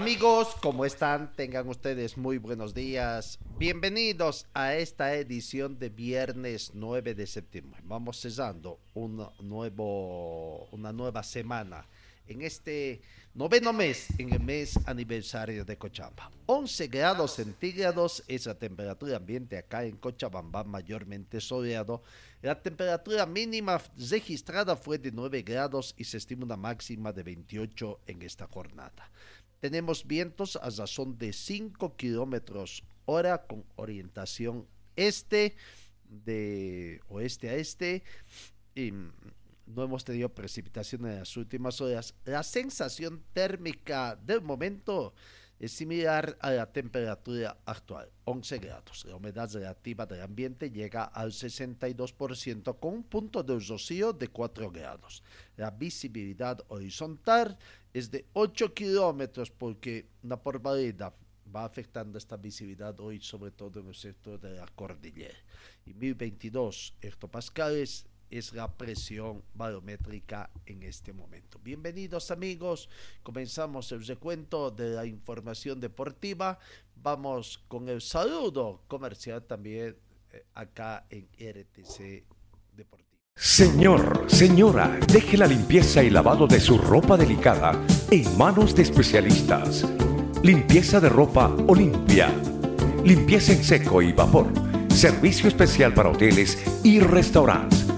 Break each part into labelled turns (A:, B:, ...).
A: Amigos, ¿cómo están? Tengan ustedes muy buenos días. Bienvenidos a esta edición de viernes 9 de septiembre. Vamos cesando un nuevo, una nueva semana en este noveno mes, en el mes aniversario de Cochabamba. 11 grados centígrados es la temperatura ambiente acá en Cochabamba, mayormente soleado. La temperatura mínima registrada fue de 9 grados y se estima una máxima de 28 en esta jornada. Tenemos vientos a razón de 5 kilómetros hora con orientación este, de oeste a este. Y no hemos tenido precipitación en las últimas horas. La sensación térmica del momento es similar a la temperatura actual, 11 grados. La humedad relativa del ambiente llega al 62% con un punto de rocío de 4 grados. La visibilidad horizontal es de 8 kilómetros porque una porvalidad va afectando esta visibilidad hoy, sobre todo en el sector de la cordillera. Y 1022 hectopascales es la presión barométrica en este momento. Bienvenidos amigos, comenzamos el recuento de la información deportiva. Vamos con el saludo comercial también eh, acá en RTC Deportivo.
B: Señor, señora, deje la limpieza y lavado de su ropa delicada en manos de especialistas. Limpieza de ropa Olimpia. Limpieza en seco y vapor. Servicio especial para hoteles y restaurantes.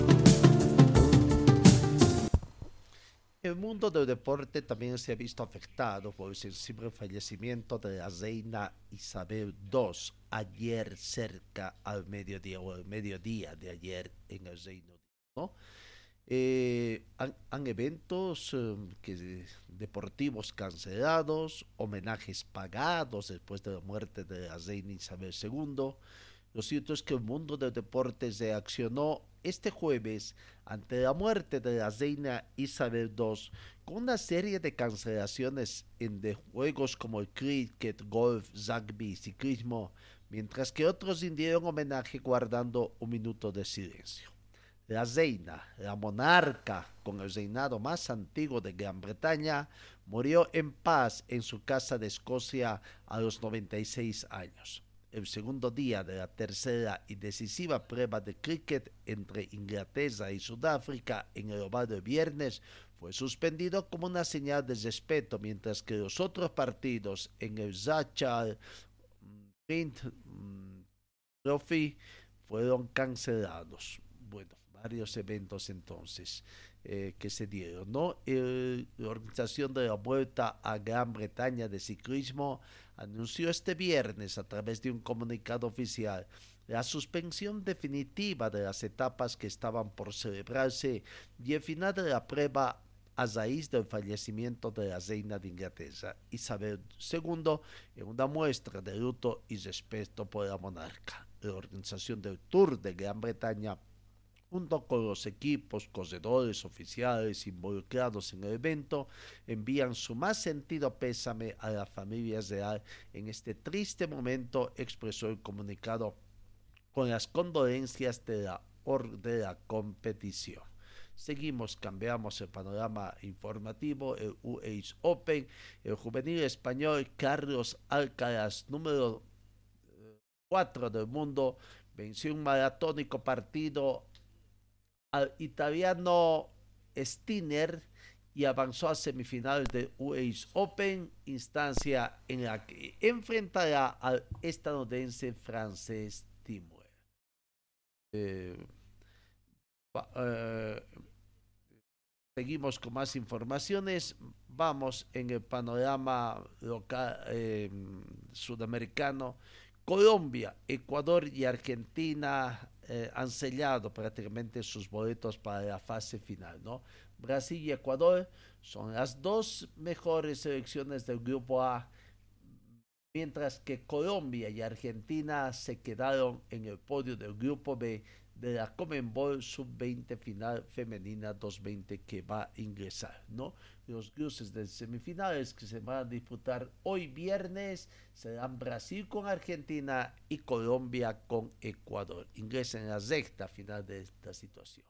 A: Mundo del deporte también se ha visto afectado por el sensible fallecimiento de la reina Isabel II ayer cerca al mediodía o al mediodía de ayer en el Reino Unido. ¿no? Eh, han, han, eventos eh, que, deportivos cancelados, homenajes pagados después de la muerte de la reina Isabel II. Lo cierto es que el mundo del deporte reaccionó este jueves ante la muerte de la reina Isabel II con una serie de cancelaciones en de juegos como el cricket, golf, rugby, ciclismo, mientras que otros rindieron homenaje guardando un minuto de silencio. La reina, la monarca con el reinado más antiguo de Gran Bretaña, murió en paz en su casa de Escocia a los 96 años el segundo día de la tercera y decisiva prueba de cricket entre Inglaterra y Sudáfrica en el oval de viernes fue suspendido como una señal de respeto, mientras que los otros partidos en el Zachar Trophy fueron cancelados. Bueno, varios eventos entonces eh, que se dieron, la organización de la Vuelta a Gran Bretaña de Ciclismo anunció este viernes a través de un comunicado oficial la suspensión definitiva de las etapas que estaban por celebrarse y el final de la prueba a raíz del fallecimiento de la reina de Inglaterra, Isabel II, en una muestra de luto y respeto por la monarca. La organización del Tour de Gran Bretaña junto con los equipos, corredores, oficiales involucrados en el evento, envían su más sentido pésame a la familia real en este triste momento, expresó el comunicado con las condolencias de la, de la competición. Seguimos, cambiamos el panorama informativo, el US Open, el juvenil español Carlos Alcaraz, número cuatro del mundo, venció un maratónico partido al italiano Stinner y avanzó a semifinal de US Open, instancia en la que enfrentará al estadounidense francés Timur. Eh, eh, seguimos con más informaciones. Vamos en el panorama eh, sudamericano. Colombia, Ecuador y Argentina han sellado prácticamente sus boletos para la fase final, ¿no? Brasil y Ecuador son las dos mejores selecciones del grupo A, mientras que Colombia y Argentina se quedaron en el podio del grupo B de la Comenbol Sub-20 final femenina 220 que va a ingresar, ¿no? Los cruces de semifinales que se van a disputar hoy viernes serán Brasil con Argentina y Colombia con Ecuador. Ingresen en la sexta final de esta situación.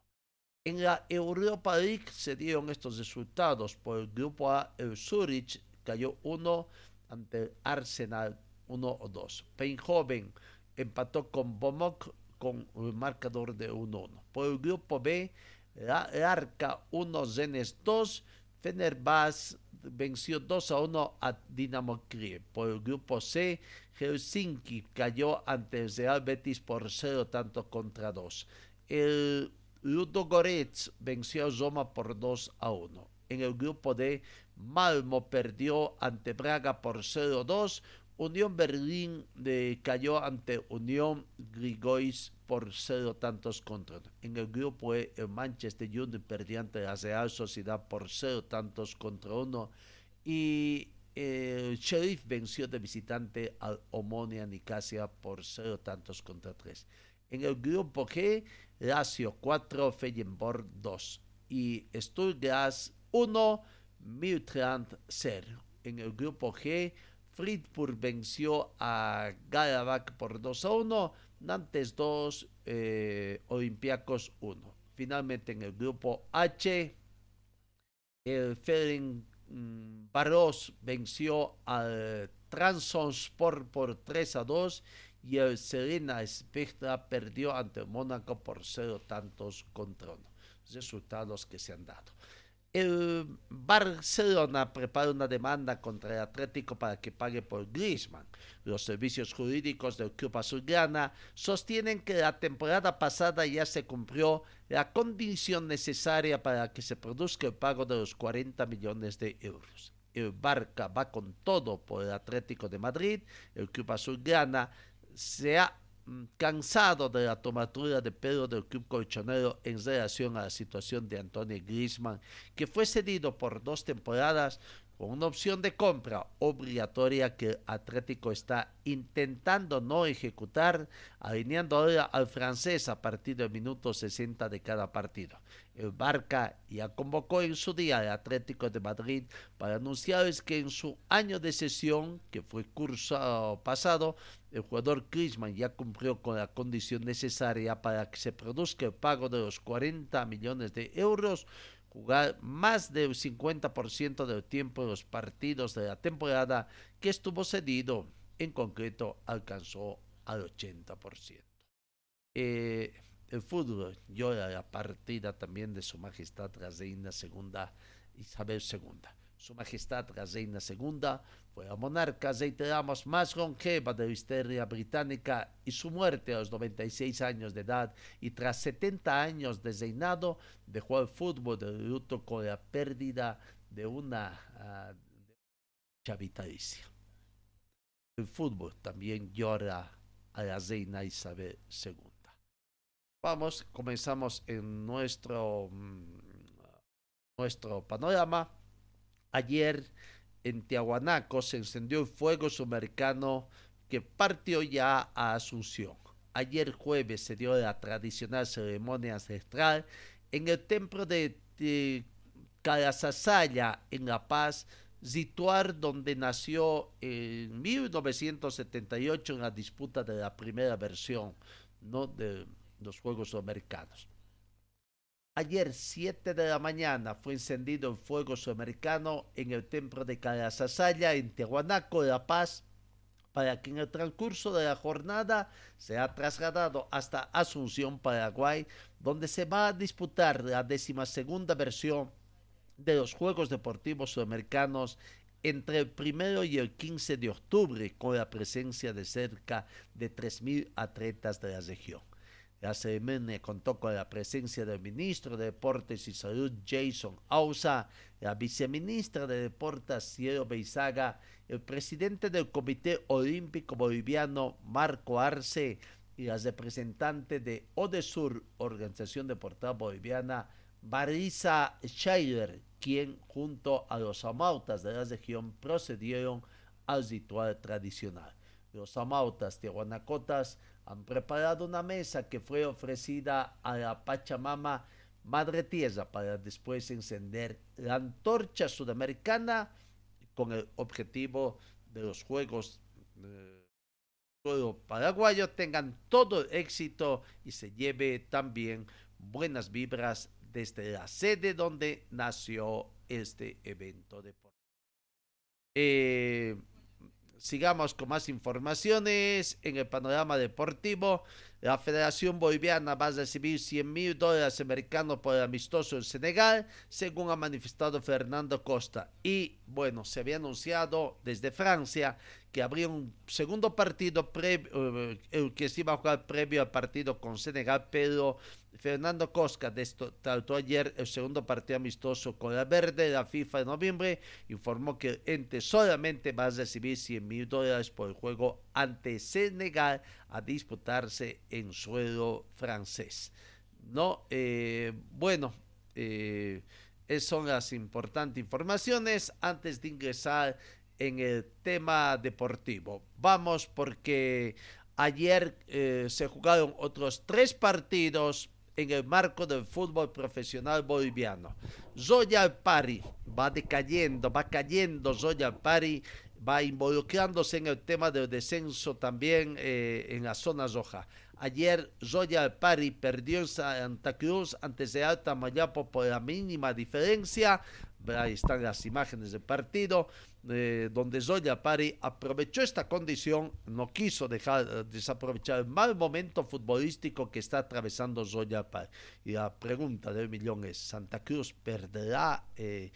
A: En la Europa League se dieron estos resultados. Por el grupo A, el Zurich cayó 1 ante el Arsenal 1 o 2. Peinhoven empató con Bomok con el marcador de 1-1. Por el grupo B, Arca 1, Zenes 2. Fenerbahce venció 2 a 1 a Dinamo Kiev. Por el grupo C, Helsinki cayó ante el Real Betis por 0 tanto contra 2. El Ludo Goretz venció a Roma por 2 a 1. En el grupo D, Malmo perdió ante Braga por 0-2. Unión Berlín cayó ante Unión Grigois por 0 tantos contra 1. En el grupo E, el Manchester United perdió ante la Real Sociedad por 0 tantos contra 1. Y el Sheriff venció de visitante al Omonia Nicasia por 0 tantos contra 3. En el grupo G, Lazio 4, Feyenoord 2 y Stuttgart 1, Miltrand 0. En el grupo G, Friedburg venció a Garabak por 2 a 1, Nantes 2, eh, Olympiacos 1. Finalmente en el grupo H, el Ferenc Barros venció al Transport por 3 a 2 y el Serena Spectra perdió ante Mónaco por cero tantos contra uno. Resultados que se han dado. El Barcelona prepara una demanda contra el Atlético para que pague por Griezmann. Los servicios jurídicos del club azulgrana sostienen que la temporada pasada ya se cumplió la condición necesaria para que se produzca el pago de los 40 millones de euros. El Barca va con todo por el Atlético de Madrid. El club azulgrana se ha cansado de la tomatura de pelo del club colchonero en relación a la situación de Antonio Griezmann, que fue cedido por dos temporadas con una opción de compra obligatoria que Atlético está intentando no ejecutar, alineando ahora al francés a partir del minuto 60 de cada partido. El Barca ya convocó en su día al Atlético de Madrid para anunciarles que en su año de sesión, que fue curso pasado, el jugador Griezmann ya cumplió con la condición necesaria para que se produzca el pago de los 40 millones de euros jugar más del 50% del tiempo en los partidos de la temporada que estuvo cedido, en concreto alcanzó al 80%. Eh, el fútbol llora la partida también de Su Majestad la Segunda Isabel II. Su Majestad la Reina Segunda fue la monarca, reiteramos, más longeva de la historia británica y su muerte a los 96 años de edad y tras 70 años de reinado dejó al fútbol de luto con la pérdida de una uh, vitalicia. El fútbol también llora a la reina Isabel II. Vamos, comenzamos en nuestro, mm, nuestro panorama Ayer en Tiahuanaco se encendió el fuego sudamericano que partió ya a Asunción. Ayer jueves se dio la tradicional ceremonia ancestral en el templo de, Calasasaya en La Paz, situar donde nació en 1978 en la disputa de la primera versión ¿no? de los Juegos Sudamericanos. Ayer, 7 de la mañana, fue encendido el fuego sudamericano en el templo de Calasasaya, en Tiahuanaco, La Paz, para que en el transcurso de la jornada se ha trasladado hasta Asunción, Paraguay, donde se va a disputar la decimasegunda versión de los Juegos Deportivos Sudamericanos entre el primero y el 15 de octubre, con la presencia de cerca de 3.000 atletas de la región. La ceremonia contó con la presencia del ministro de Deportes y Salud Jason Ausa, la viceministra de Deportes Cielo Beizaga, el presidente del Comité Olímpico Boliviano Marco Arce y las representantes de ODESUR, Organización Deportiva Boliviana, Marisa Scheider, quien junto a los amautas de la región procedieron al ritual tradicional. Los amautas tiahuanacotas han preparado una mesa que fue ofrecida a la Pachamama Madre Tierra para después encender la antorcha sudamericana con el objetivo de los Juegos eh, Paraguayo tengan todo éxito y se lleve también buenas vibras desde la sede donde nació este evento deportivo. Eh, sigamos con más informaciones en el panorama deportivo. La Federación Boliviana va a recibir 100 mil dólares americanos por el amistoso en Senegal, según ha manifestado Fernando Costa. Y bueno, se había anunciado desde Francia que habría un segundo partido previo, eh, que se iba a jugar previo al partido con Senegal, pero Fernando Costa trató ayer el segundo partido amistoso con la Verde de la FIFA de noviembre, informó que el ente solamente va a recibir 100 mil dólares por el juego ante Senegal a disputarse en suelo francés. No, eh, bueno, eh, esas son las importantes informaciones antes de ingresar en el tema deportivo. Vamos porque ayer eh, se jugaron otros tres partidos en el marco del fútbol profesional boliviano. Zoya Pari va decayendo, va cayendo Zoya Pari, va involucrándose en el tema del descenso también eh, en la zona roja. Ayer Zoya Pari perdió en Santa Cruz antes de Alta Mayapo por la mínima diferencia. Ahí están las imágenes del partido, eh, donde Zoya Pari aprovechó esta condición, no quiso dejar eh, desaprovechar el mal momento futbolístico que está atravesando Zoya Pari. Y la pregunta del millón es, ¿Santa Cruz perderá eh,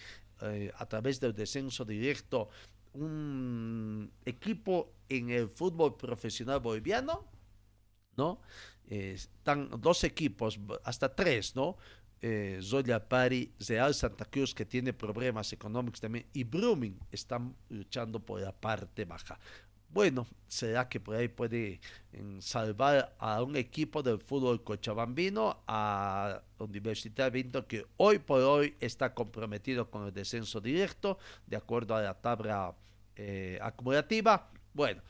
A: a través del descenso directo un equipo en el fútbol profesional boliviano? ¿No? están dos equipos, hasta tres, ¿no? eh, Zoya Pari, Real Santa Cruz, que tiene problemas económicos también, y Brumming están luchando por la parte baja. Bueno, será que por ahí puede salvar a un equipo del fútbol cochabambino, a Universidad Vinto, que hoy por hoy está comprometido con el descenso directo, de acuerdo a la tabla eh, acumulativa. Bueno,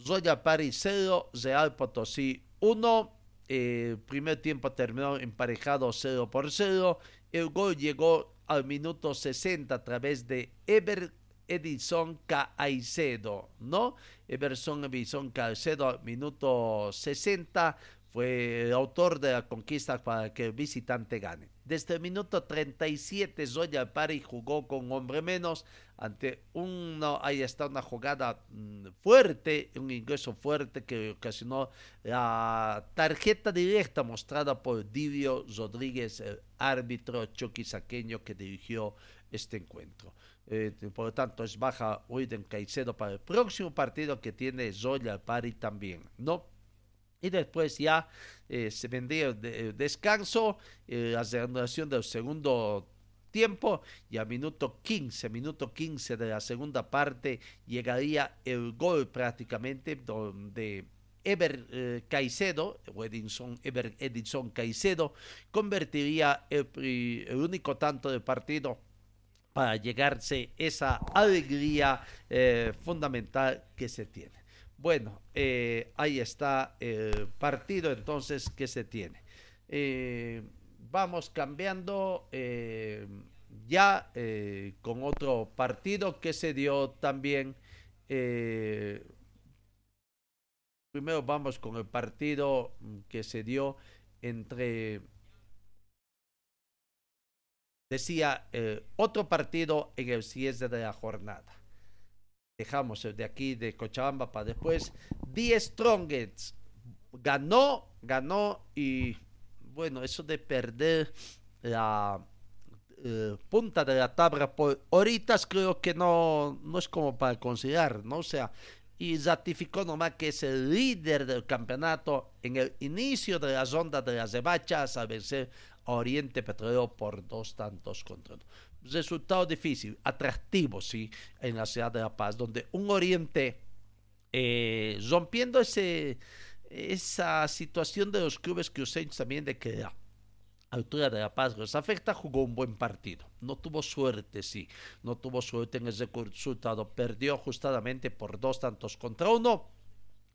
A: Zoya Pari 0, Real Potosí 1. El primer tiempo terminó emparejado 0 por 0. El gol llegó al minuto 60 a través de Ever Edison Caicedo, ¿no? Everson Edison Caicedo al minuto 60 fue el autor de la conquista para que el visitante gane. Desde el minuto 37 Zoya Pari jugó con hombre menos ante uno, ahí está una jugada mm, fuerte, un ingreso fuerte que ocasionó la tarjeta directa mostrada por Divio Rodríguez, el árbitro choquisaqueño que dirigió este encuentro. Eh, por lo tanto, es baja Uiden Caicedo para el próximo partido que tiene Zoya Pari también, ¿no? Y después ya eh, se vendría el, descanso, eh, la reanudación del segundo tiempo y a minuto 15, minuto 15 de la segunda parte llegaría el gol prácticamente donde Ever eh, Caicedo, o Edinson, Ever Edinson Caicedo, convertiría el, único tanto del partido para llegarse esa alegría eh, fundamental que se tiene. Bueno, eh, ahí está el partido entonces que se tiene. Eh, vamos cambiando eh, ya con otro partido que se dio también. primero vamos con el partido que se dio entre decía otro partido en el cierre de la jornada dejamos de aquí de Cochabamba para después. Die Strongets ganó, ganó y bueno, eso de perder la eh, punta de la tabla por horitas creo que no, no es como para considerar, ¿no? O sea, y ratificó nomás que es el líder del campeonato en el inicio de las ondas de las debachas a vencer a Oriente Petrolero por dos tantos contra uno. Resultado difícil, atractivo, sí, en la ciudad de La Paz, donde un Oriente eh, rompiendo ese, esa situación de los clubes cruceños también de que altura de La Paz los afecta, jugó un buen partido. No tuvo suerte, sí, no tuvo suerte en ese resultado. Perdió ajustadamente por dos tantos contra uno.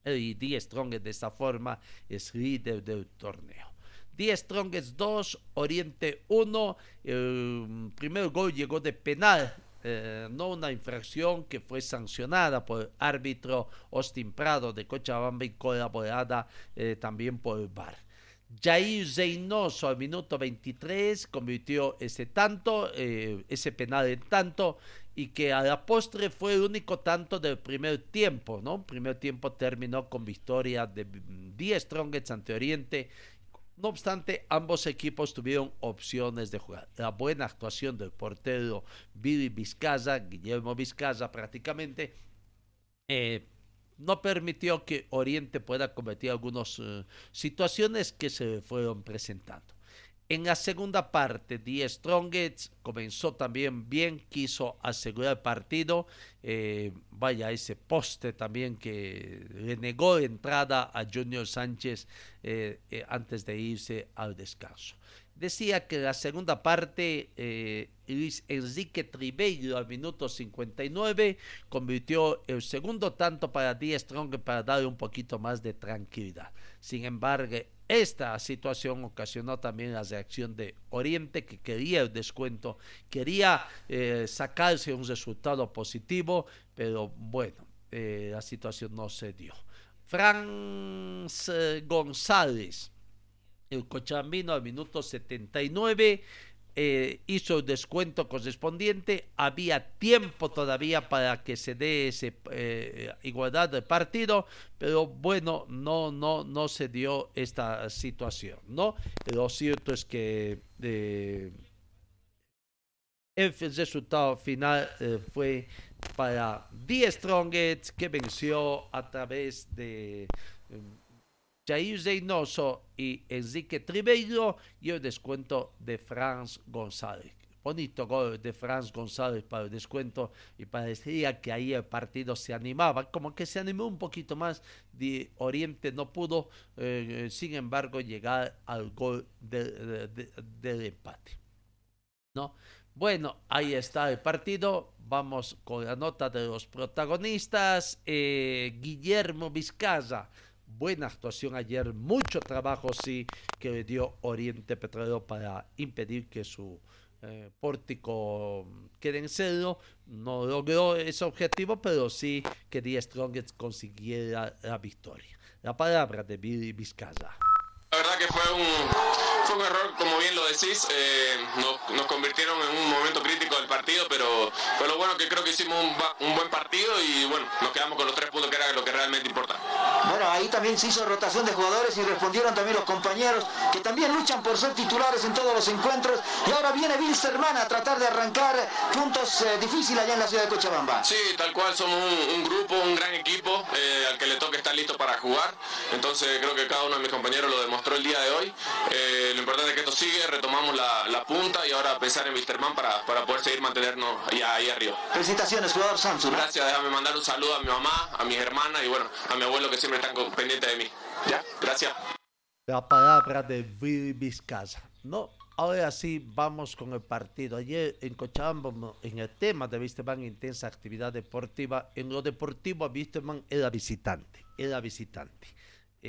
A: Y Die Strongest de esta forma es líder del torneo. Die Strongest 2, Oriente 1. El primer gol llegó de penal eh, no una infracción que fue sancionada por árbitro Austin Prado de Cochabamba y colaborada eh, también por el VAR. Jair Zeynoso al minuto 23 convirtió ese tanto, eh, ese penal en tanto, y que a la postre fue el único tanto del primer tiempo, ¿no? primer tiempo terminó con victoria de 10 Strongets ante Oriente. No obstante, ambos equipos tuvieron opciones de jugar. La buena actuación del portero Billy Vizcaza, Guillermo Vizcaza prácticamente, eh, no permitió que Oriente pueda cometer algunas eh, situaciones que se fueron presentando. En la segunda parte, Die Strongets comenzó también bien, quiso asegurar el partido. Eh, vaya, ese poste también que le negó entrada a Junior Sánchez eh, antes de irse al descanso. Decía que la segunda parte, eh, Luis Enrique Tribeiro al minuto 59 convirtió el segundo tanto para Die Strong para darle un poquito más de tranquilidad. Sin embargo, esta situación ocasionó también la reacción de Oriente que quería el descuento, quería eh, sacarse un resultado positivo, pero bueno, eh, la situación no se dio. Franz González el Cochabambino al minuto 79 eh, hizo el descuento correspondiente. Había tiempo todavía para que se dé esa eh, igualdad de partido, pero bueno, no, no, no se dio esta situación, ¿no? Lo cierto es que eh, el resultado final fue para Die Strongest que venció a través de Jair Zeynoso y Enrique Tribeiro y el descuento de Franz González. Bonito gol de Franz González para el descuento y parecía que ahí el partido se animaba, como que se animó un poquito más. De Oriente no pudo, eh, sin embargo, llegar al gol del empate. ¿No? Bueno, ahí está el partido. Vamos con la nota de los protagonistas. Eh, Guillermo Vizcaza buena actuación ayer, mucho trabajo sí que le dio Oriente Petrolero para impedir que su eh, pórtico quede en cero. No logró ese objetivo, pero sí que The Strongest consiguiera la victoria. La palabra de Billy Vizcaza.
C: La verdad que fue un fue un error, como bien lo decís, eh, nos, convirtieron en un momento crítico del partido, pero, pero lo bueno que creo que hicimos un, buen partido y bueno, nos quedamos con los tres puntos que era lo que realmente importa.
D: Bueno, ahí también se hizo rotación de jugadores y respondieron también los compañeros que también luchan por ser titulares en todos los encuentros y ahora viene Wilstermann a tratar de arrancar puntos eh, difíciles allá en la ciudad de Cochabamba.
C: Sí, tal cual, somos un, grupo, un gran equipo eh, al que le toca estar listo para jugar, entonces creo que cada uno de mis compañeros lo demostró el día de hoy lo importante es que esto sigue, retomamos la, punta y ahora pensar en Wisterman para, para poder seguir mantenernos ahí, ahí arriba.
D: Felicitaciones, jugador Samsung.
C: Gracias, déjame mandar un saludo a mi mamá, a mis hermanas y bueno, a mi abuelo que siempre están pendientes de mí. ¿Ya? Gracias.
A: La palabra de Vizcaza. No, ahora sí vamos con el partido. Ayer en Cochabamba, en el tema de Wisterman, intensa actividad deportiva. En lo deportivo, Wisterman era visitante, era visitante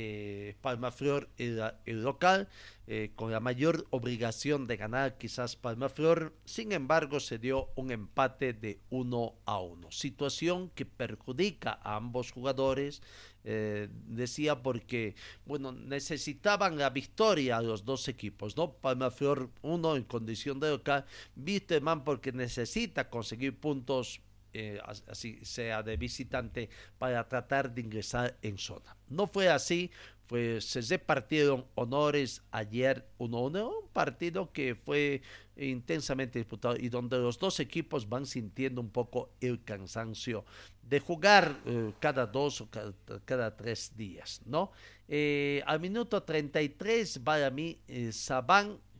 A: eh, Palmaflor era el local, eh, con la mayor obligación de ganar quizás Palmaflor, sin embargo se dio un empate de uno a uno, situación que perjudica a ambos jugadores, eh, decía porque, bueno, necesitaban la victoria a los dos equipos, ¿no? Palmaflor uno en condición de local, Wisterman porque necesita conseguir puntos eh, así sea de visitante, para tratar de ingresar en zona. No fue así, pues se repartieron honores ayer, uno, un partido que fue intensamente disputado y donde los dos equipos van sintiendo un poco el cansancio de jugar eh, cada dos o cada, tres días, ¿no? Eh, al minuto 33, para mí, eh,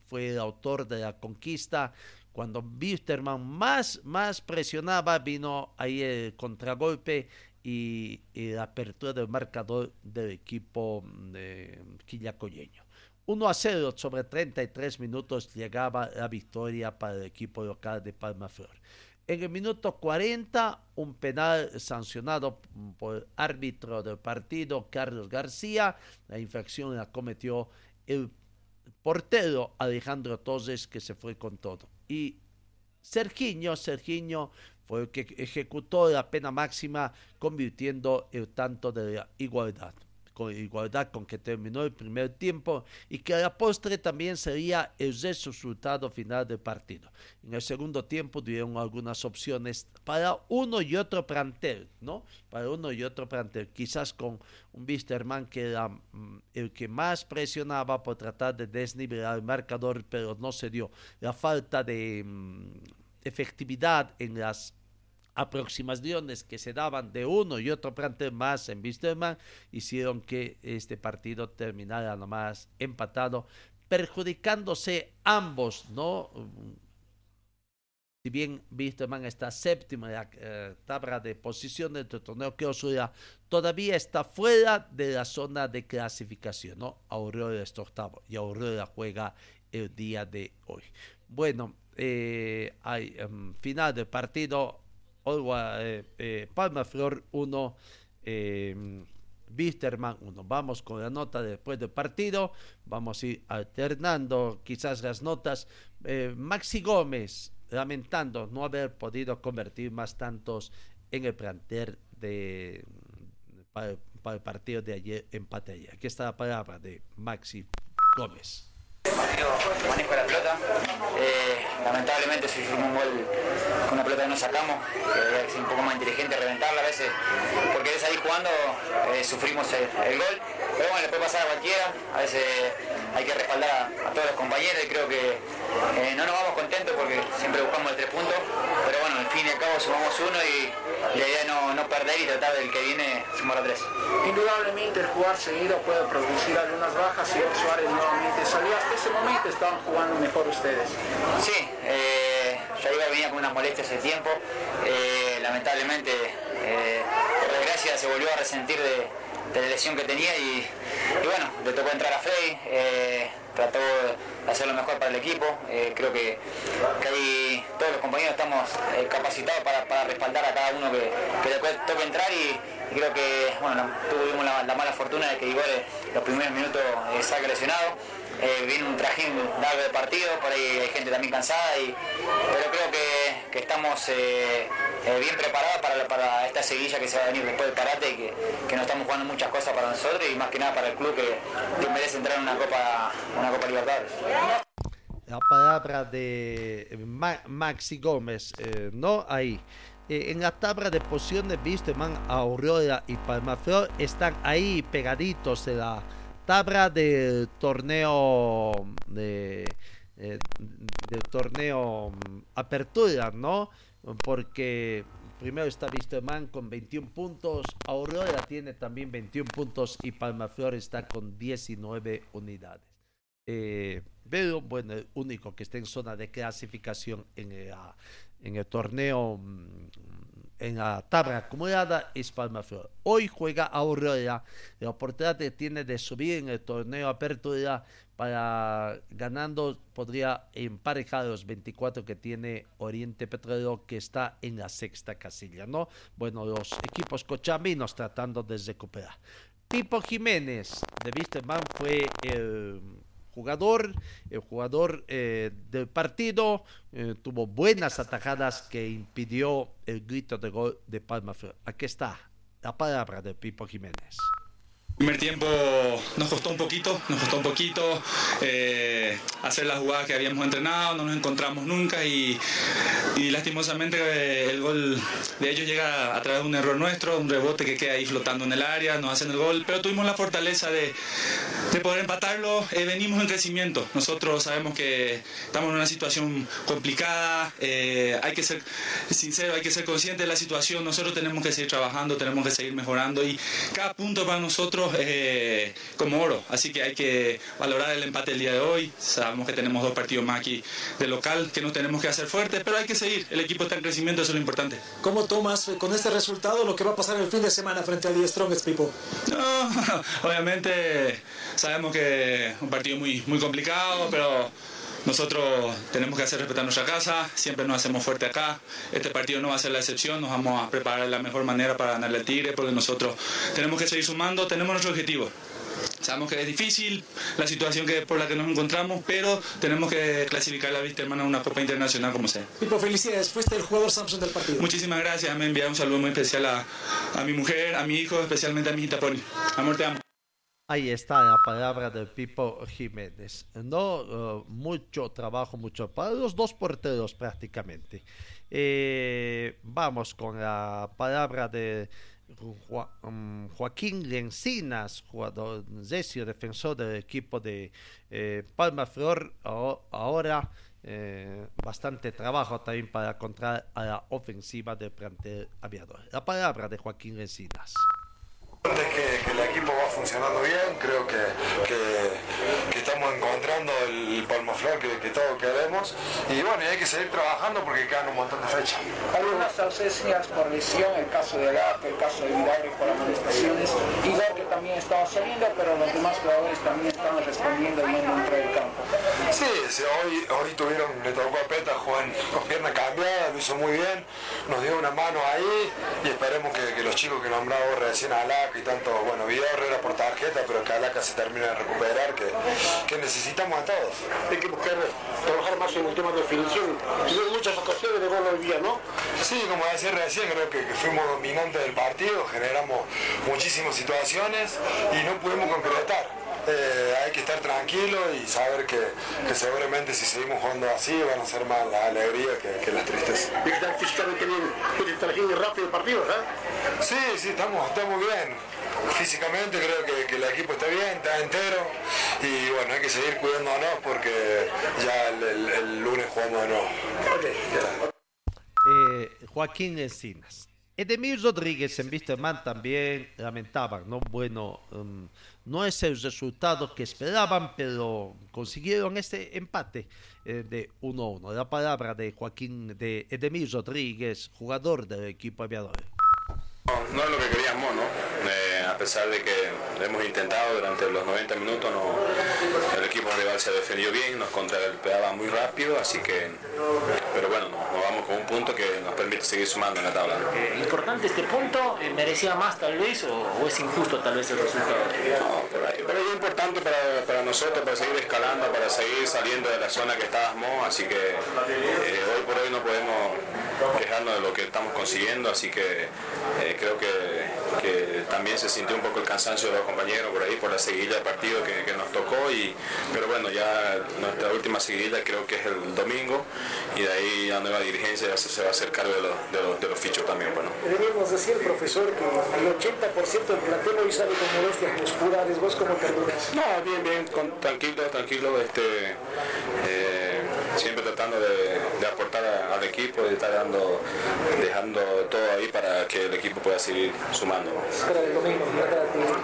A: fue el autor de la conquista. Cuando Wisterman más, más presionaba, vino ahí el contragolpe y, la apertura del marcador del equipo de quillacoyeño. 1 a 0 sobre 33 minutos llegaba la victoria para el equipo local de Palmaflor. En el minuto 40, un penal sancionado por el árbitro del partido, Carlos García. La infracción la cometió el portero Alejandro Torres, que se fue con todo. Y Sergiño, Sergiño fue el que ejecutó la pena máxima convirtiendo el tanto de la igualdad igualdad con que terminó el primer tiempo y que a la postre también sería el resultado final del partido. En el segundo tiempo dieron algunas opciones para uno y otro plantel, ¿no? Para uno y otro plantel, quizás con un Wisterman que era mm, el que más presionaba por tratar de desnivelar el marcador, pero no se dio. La falta de mm, efectividad en las aproximaciones que se daban de uno y otro plantel más en Wisterman hicieron que este partido terminara nomás empatado, perjudicándose ambos, ¿no? Si bien Wisterman está séptimo en la eh, tabla de posiciones del torneo que Osura todavía está fuera de la zona de clasificación, ¿no? Aurora está octavo y Aurora juega el día de hoy. Bueno, eh, hay um, final del partido eh, eh, Palma Flor 1, eh, Wisterman 1. Vamos con la nota después del partido. Vamos a ir alternando quizás las notas. Eh, Maxi Gómez, lamentando no haber podido convertir más tantos en el plantel de, para, el partido de ayer en Patella. Aquí está la palabra de Maxi Gómez
E: manejo la pelota. Eh, lamentablemente sufrimos un gol con una pelota que no sacamos, que que un poco más inteligente, reventarla a veces, porque es ahí jugando eh, sufrimos el, gol. Pero bueno, le puede pasar a cualquiera, a veces hay que respaldar a, todos los compañeros y creo que eh, no nos vamos contentos porque siempre buscamos el tres puntos, pero bueno, al fin y al cabo sumamos uno y la idea es no, no perder y tratar del que viene sumar a tres.
F: Indudablemente el jugar seguido puede producir algunas bajas y Suárez nuevamente salió hasta ese momento estaban jugando mejor ustedes.
E: Sí, eh, ya iba venía con unas molestias hace tiempo, eh, lamentablemente eh, por desgracia se volvió a resentir de, la lesión que tenía y, bueno, le tocó entrar a Frey, trató de hacer lo mejor para el equipo, creo que, ahí todos los compañeros estamos capacitados para, respaldar a cada uno que, que después toque entrar y, creo que bueno, tuvimos la, mala fortuna de que igual los primeros minutos salga lesionado eh, viene un trajín largo de partido, por ahí hay gente también cansada, y, pero creo que, estamos eh, eh, bien preparados para, para, esta seguilla que se va a venir después del parate y que, que nos estamos jugando muchas cosas para nosotros y más que nada para el club que, merece entrar en una Copa, una Copa Libertadores
A: la palabra de Maxi Gómez, no ahí. en la tabla de posiciones, Man, Aurora y Palmaflor están ahí pegaditos de la, tabla del torneo de, eh, del torneo mm, apertura, ¿no? Porque primero está Man con 21 puntos, Aurora tiene también 21 puntos y Palmaflor está con 19 unidades. Eh, pero bueno, el único que está en zona de clasificación en en el torneo mm, en la tabla acumulada es Palmaflor. Hoy juega Aurora. La oportunidad que tiene de subir en el torneo Apertura para ganando podría emparejar los 24 que tiene Oriente Petrolero que está en la sexta casilla, ¿no? Bueno, los equipos cochaminos tratando de recuperar. Pipo Jiménez de Wisterman fue el jugador, el jugador eh, del partido, eh, tuvo buenas atajadas que impidió el grito de gol de Palma Aquí está la palabra de Pipo Jiménez.
G: Primer tiempo nos costó un poquito, nos costó un poquito eh, hacer la jugada que habíamos entrenado, no nos encontramos nunca y, lastimosamente eh, el gol de ellos llega a través de un error nuestro, un rebote que queda ahí flotando en el área, nos hacen el gol, pero tuvimos la fortaleza de, poder empatarlo, eh, venimos en crecimiento, nosotros sabemos que estamos en una situación complicada, hay que ser sincero, hay que ser consciente de la situación, nosotros tenemos que seguir trabajando, tenemos que seguir mejorando y cada punto para nosotros eh, como oro, así que hay que valorar el empate el día de hoy. Sabemos que tenemos dos partidos más aquí de local, que nos tenemos que hacer fuertes, pero hay que seguir. El equipo está en crecimiento, eso es lo importante.
H: ¿Cómo tomas eh, con este resultado lo que va a pasar el fin de semana frente a The Strongest People?
G: No, obviamente sabemos que es un partido muy, muy complicado, pero nosotros tenemos que hacer respetar nuestra casa, siempre nos hacemos fuerte acá. Este partido no va a ser la excepción, nos vamos a preparar de la mejor manera para ganarle al Tigre, porque nosotros tenemos que seguir sumando, tenemos nuestro objetivo. Sabemos que es difícil la situación que, por la que nos encontramos, pero tenemos que clasificar la vista hermana a una Copa Internacional como sea.
H: Pipo, felicidades, fuiste el jugador Samsung del partido.
G: Muchísimas gracias, me envía un saludo muy especial a, a mi mujer, a mi hijo, especialmente a mi hijita Pony. Amor, te amo.
A: Ahí está la palabra de Pipo Jiménez. No uh, mucho trabajo, mucho para los dos porteros prácticamente. Eh, vamos con la palabra de um, Joaquín Lencinas, jugador defensor del equipo de eh, Palma Flor. Ahora eh, bastante trabajo también para encontrar a la ofensiva del plantel aviador. La palabra de Joaquín Lencinas.
I: Que, que, el equipo va funcionando bien, creo que, que, estamos encontrando el palmoflor que, que todos queremos y bueno, hay que seguir trabajando porque quedan un montón de fechas.
F: Algunas ausencias por lesión, el caso de Gato, el caso de Vidal por amonestaciones, Igor que también estaba saliendo, pero los demás jugadores también están respondiendo y dentro del campo.
I: Sí, hoy, hoy tuvieron, le tocó a Peta jugar con pierna cambiada, lo hizo muy bien, nos dio una mano ahí y esperemos que, los chicos que nombraba recién a la y tanto, bueno, Vidal era por tarjeta, pero que Alaca se termine de recuperar, que, que, necesitamos a todos.
H: Hay que buscar trabajar más en el tema de definición. Tuvieron muchas ocasiones de gol hoy día, ¿no?
I: Sí, como decía recién, creo que, fuimos dominantes del partido, generamos muchísimas situaciones y no pudimos concretar. Eh, hay que estar tranquilo y saber que, que, seguramente si seguimos jugando así van a ser más la alegría que, que la tristeza.
H: ¿Y estar físicamente bien, rápido el partido, ¿eh?
I: Sí, sí, estamos, estamos bien. Físicamente creo que, que, el equipo está bien, está entero y bueno, hay que seguir cuidándonos porque ya el, lunes jugamos de nuevo.
A: Eh, Joaquín Encinas. Edemir Rodríguez en Wisterman también lamentaban, ¿no? Bueno, um, no es el resultado que esperaban, pero consiguieron este empate eh, de 1-1. La palabra de Joaquín, de Edemir Rodríguez, jugador del equipo aviador.
C: No, es lo que queríamos, ¿no? Eh, a pesar de que hemos intentado durante los 90 minutos, no, el equipo rival se defendió bien, nos contragolpeaba muy rápido, así que, pero bueno, nos vamos con un punto que nos permite seguir sumando en la tabla.
J: Eh, importante este punto, eh, ¿merecía más tal vez o, es injusto tal vez el resultado?
C: No, pero, es importante para, para, nosotros, para seguir escalando, para seguir saliendo de la zona que estábamos, así que hoy por hoy no podemos quejarnos de lo que estamos consiguiendo, así que creo que, que, también se sintió un poco el cansancio de los compañeros por ahí, por la seguidilla de partido que, que, nos tocó, y, pero bueno, ya nuestra última seguidilla creo que es el domingo, y de ahí la nueva dirigencia se, va a hacer cargo de los, de los, de los fichos también. Bueno.
H: Debemos decir, profesor, que el 80% del plantel hoy sale con molestias musculares, ¿vos cómo terminas?
C: No, bien, bien, tranquilo, tranquilo, este... Eh, siempre tratando de, aportar al equipo, de estar dando, dejando todo ahí para que el equipo pueda seguir sumando.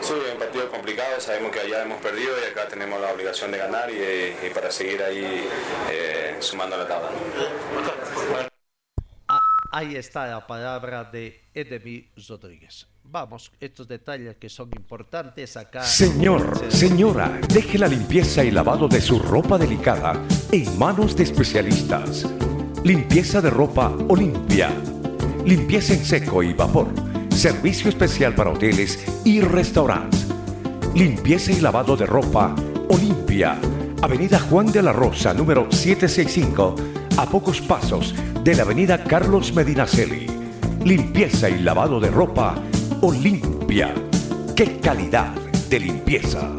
C: Sí, un partido complicado, sabemos que allá hemos perdido y acá tenemos la obligación de ganar y, para seguir ahí eh, sumando la tabla.
A: Ah, ahí está la palabra de Edemir Rodríguez. Vamos, estos detalles que son importantes acá.
B: Señor, señora, deje la limpieza y lavado de su ropa delicada en manos de especialistas. Limpieza de ropa Olimpia. Limpieza en seco y vapor. Servicio especial para hoteles y restaurantes. Limpieza y lavado de ropa Olimpia. Avenida Juan de la Rosa, número 765, a pocos pasos de la Avenida Carlos Medinaceli. Limpieza y lavado de ropa Olimpia. ¡Qué calidad! de limpieza.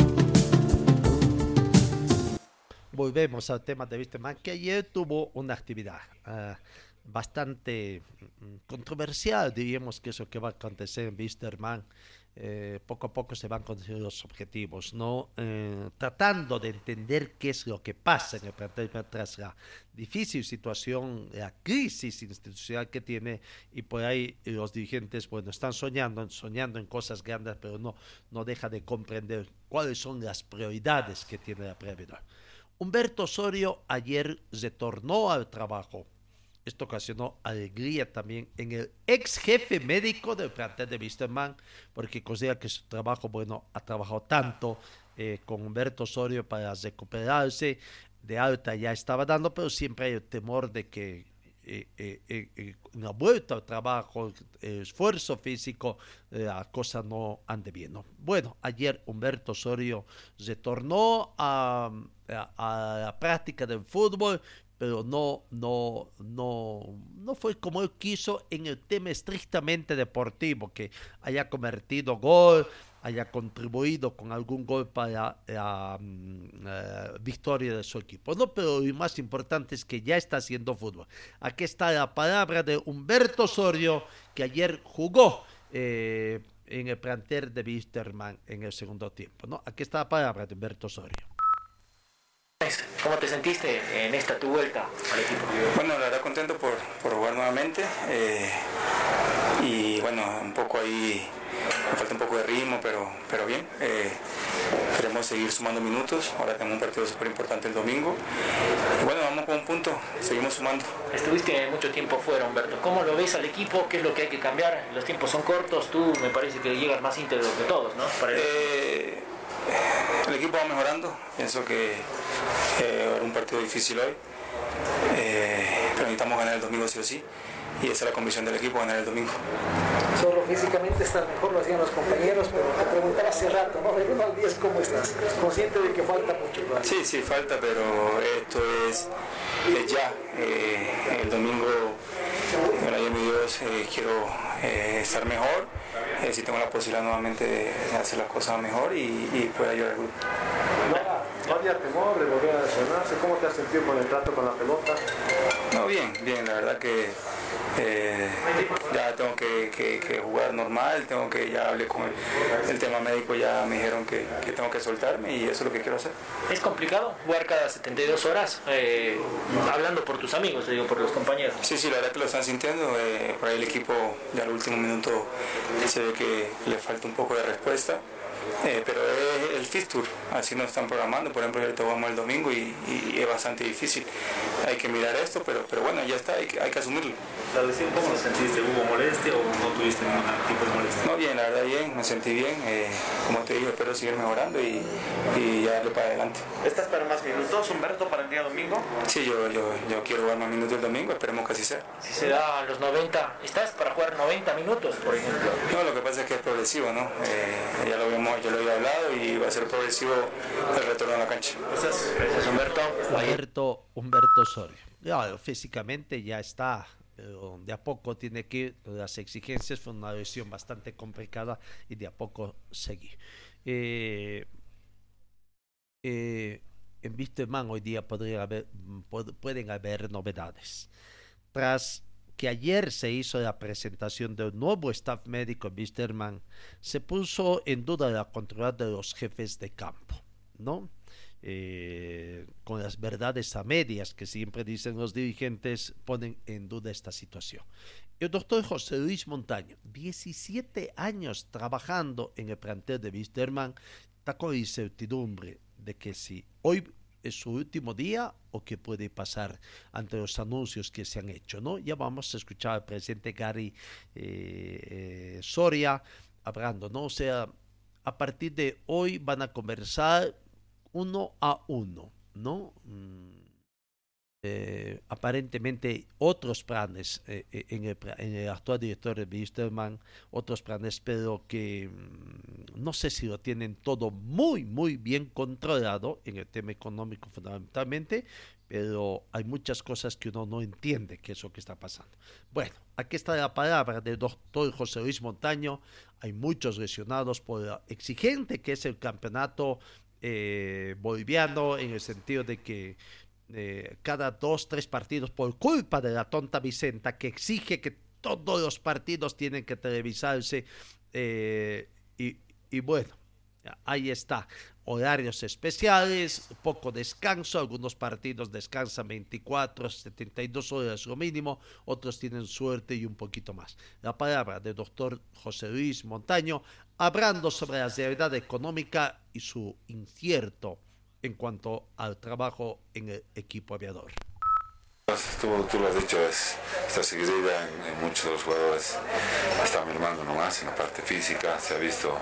A: Volvemos al tema de Wisterman, que ayer tuvo una actividad ah, bastante mm, controversial, diríamos que eso que va a acontecer en Wisterman. Eh, poco a poco se van consiguiendo los objetivos, ¿no? Eh, tratando de entender qué es lo que pasa en el plantel tras la difícil situación, la crisis institucional que tiene y por ahí los dirigentes, bueno, están soñando, soñando en cosas grandes, pero no, no deja de comprender cuáles son las prioridades que tiene la prioridad. Humberto Osorio ayer retornó al trabajo. Esto ocasionó alegría también en el ex jefe médico del plantel de Wisterman, porque considera que su trabajo, bueno, ha trabajado tanto eh, con Humberto Osorio para recuperarse. De alta ya estaba dando, pero siempre hay el temor de que eh, eh, eh, una vuelta al trabajo, esfuerzo físico, la cosa no ande bien. ¿no? Bueno, ayer Humberto Osorio retornó a, a, a, la práctica del fútbol, pero no, no, no, no fue como él quiso en el tema estrictamente deportivo, que haya convertido gol, haya contribuido con algún gol para la uh, victoria de su equipo. No, pero lo más importante es que ya está haciendo fútbol. Aquí está la palabra de Humberto Osorio, que ayer jugó eh, en el plantel de Wisterman en el segundo tiempo. ¿no? Aquí está la palabra de Humberto Osorio.
J: ¿Cómo te sentiste en esta tu vuelta al equipo?
K: Bueno, la verdad contento por, por jugar nuevamente eh, y bueno, un poco ahí me falta un poco de ritmo, pero, pero bien. Eh, queremos seguir sumando minutos, ahora tenemos un partido súper importante el domingo. Y bueno, vamos con un punto, seguimos sumando.
J: Estuviste mucho tiempo fuera, Humberto. ¿Cómo lo ves al equipo? ¿Qué es lo que hay que cambiar? Los tiempos son cortos, tú me parece que llegas más íntegro que todos, ¿no?
K: Para el... Eh, el equipo va mejorando, pienso que eh, era un partido difícil hoy, eh, pero necesitamos ganar el domingo sí o sí, y esa es la convicción del equipo, ganar el domingo.
H: Solo físicamente estar mejor, lo hacían los compañeros, pero te preguntaba hace rato, ¿no? De 1 al 10, ¿cómo estás? Consciente de que falta mucho. ¿no?
K: Sí, sí, falta, pero esto es, es ya. Eh, el domingo, gracias a mi Dios, eh, quiero estar mejor, eh, si tengo la posibilidad nuevamente de hacer las cosas mejor y, y poder ayudar al grupo.
L: ¿No había temor de volver a lesionarse? ¿Cómo te has sentido con el trato con la pelota?
K: No, bien, bien, la verdad que eh, ya tengo que, que, que, jugar normal, tengo que, ya hablé con el, el tema médico, ya me dijeron que, que, tengo que soltarme y eso es lo que quiero hacer.
J: ¿Es complicado jugar cada 72 horas? Eh, hablando por tus amigos, digo, por los compañeros.
K: Sí, sí, la verdad que lo están sintiendo, eh, por ahí el equipo ya al último minuto se ve que le falta un poco de respuesta. Eh, pero es el fixture, así nos están programando, por ejemplo, ahorita jugamos el domingo y, y, es bastante difícil. Hay que mirar esto, pero, pero bueno, ya está, hay que, hay que asumirlo.
L: ¿La lesión cómo lo sentiste? ¿Hubo molestia o no tuviste ningún tipo de molestia?
K: No, bien, la verdad bien, me sentí bien, eh, como te digo, espero seguir mejorando y, y ya darle para adelante.
L: ¿Estás para más minutos, Humberto, para el día domingo?
K: Sí, yo, yo, yo quiero jugar más minutos el domingo, esperemos que así sea.
J: Si se da los 90, ¿estás para jugar 90 minutos, por ejemplo?
K: No, lo que pasa es que es progresivo, ¿no? Eh, ya lo yo lo había hablado y va a ser progresivo el retorno a la cancha.
J: Gracias, gracias Humberto.
A: Humberto, Humberto Osorio. Claro, físicamente ya está, de a poco tiene que ir, las exigencias fue una lesión bastante complicada y de a poco seguir. Eh, eh, en Wisterman hoy día podría haber, pueden haber novedades. Tras que ayer se hizo la presentación del nuevo staff médico en Wisterman, se puso en duda la continuidad de los jefes de campo, ¿no? Eh, con las verdades a medias que siempre dicen los dirigentes, ponen en duda esta situación. El doctor José Luis Montaño, 17 años trabajando en el plantel de Wisterman, con incertidumbre de que si hoy es su último día o qué puede pasar ante los anuncios que se han hecho, ¿no? Ya vamos a escuchar al presidente Gary eh, eh, Soria hablando, ¿no? O sea, a partir de hoy van a conversar uno a uno, ¿no? Eh, aparentemente otros planes eh, eh, en, el, actual director de Wisterman, otros planes, pero que mmm, no sé si lo tienen todo muy, muy bien controlado en el tema económico fundamentalmente, pero hay muchas cosas que uno no entiende qué es lo que está pasando. Bueno, aquí está la palabra del doctor José Luis Montaño. Hay muchos lesionados por lo exigente que es el campeonato eh, boliviano en el sentido de que cada dos, tres partidos por culpa de la tonta Vicenta que exige que todos los partidos tienen que televisarse eh, y, y bueno, ahí está horarios especiales, poco descanso, algunos partidos descansan 24, 72 horas lo mínimo, otros tienen suerte y un poquito más. La palabra del doctor José Luis Montaño, hablando sobre la realidad económica y su incierto en cuanto al trabajo en el equipo aviador.
M: Tú, tú, lo has dicho, es, esta seguidilla en, en, muchos de los jugadores está mermando nomás en la parte física, se ha visto,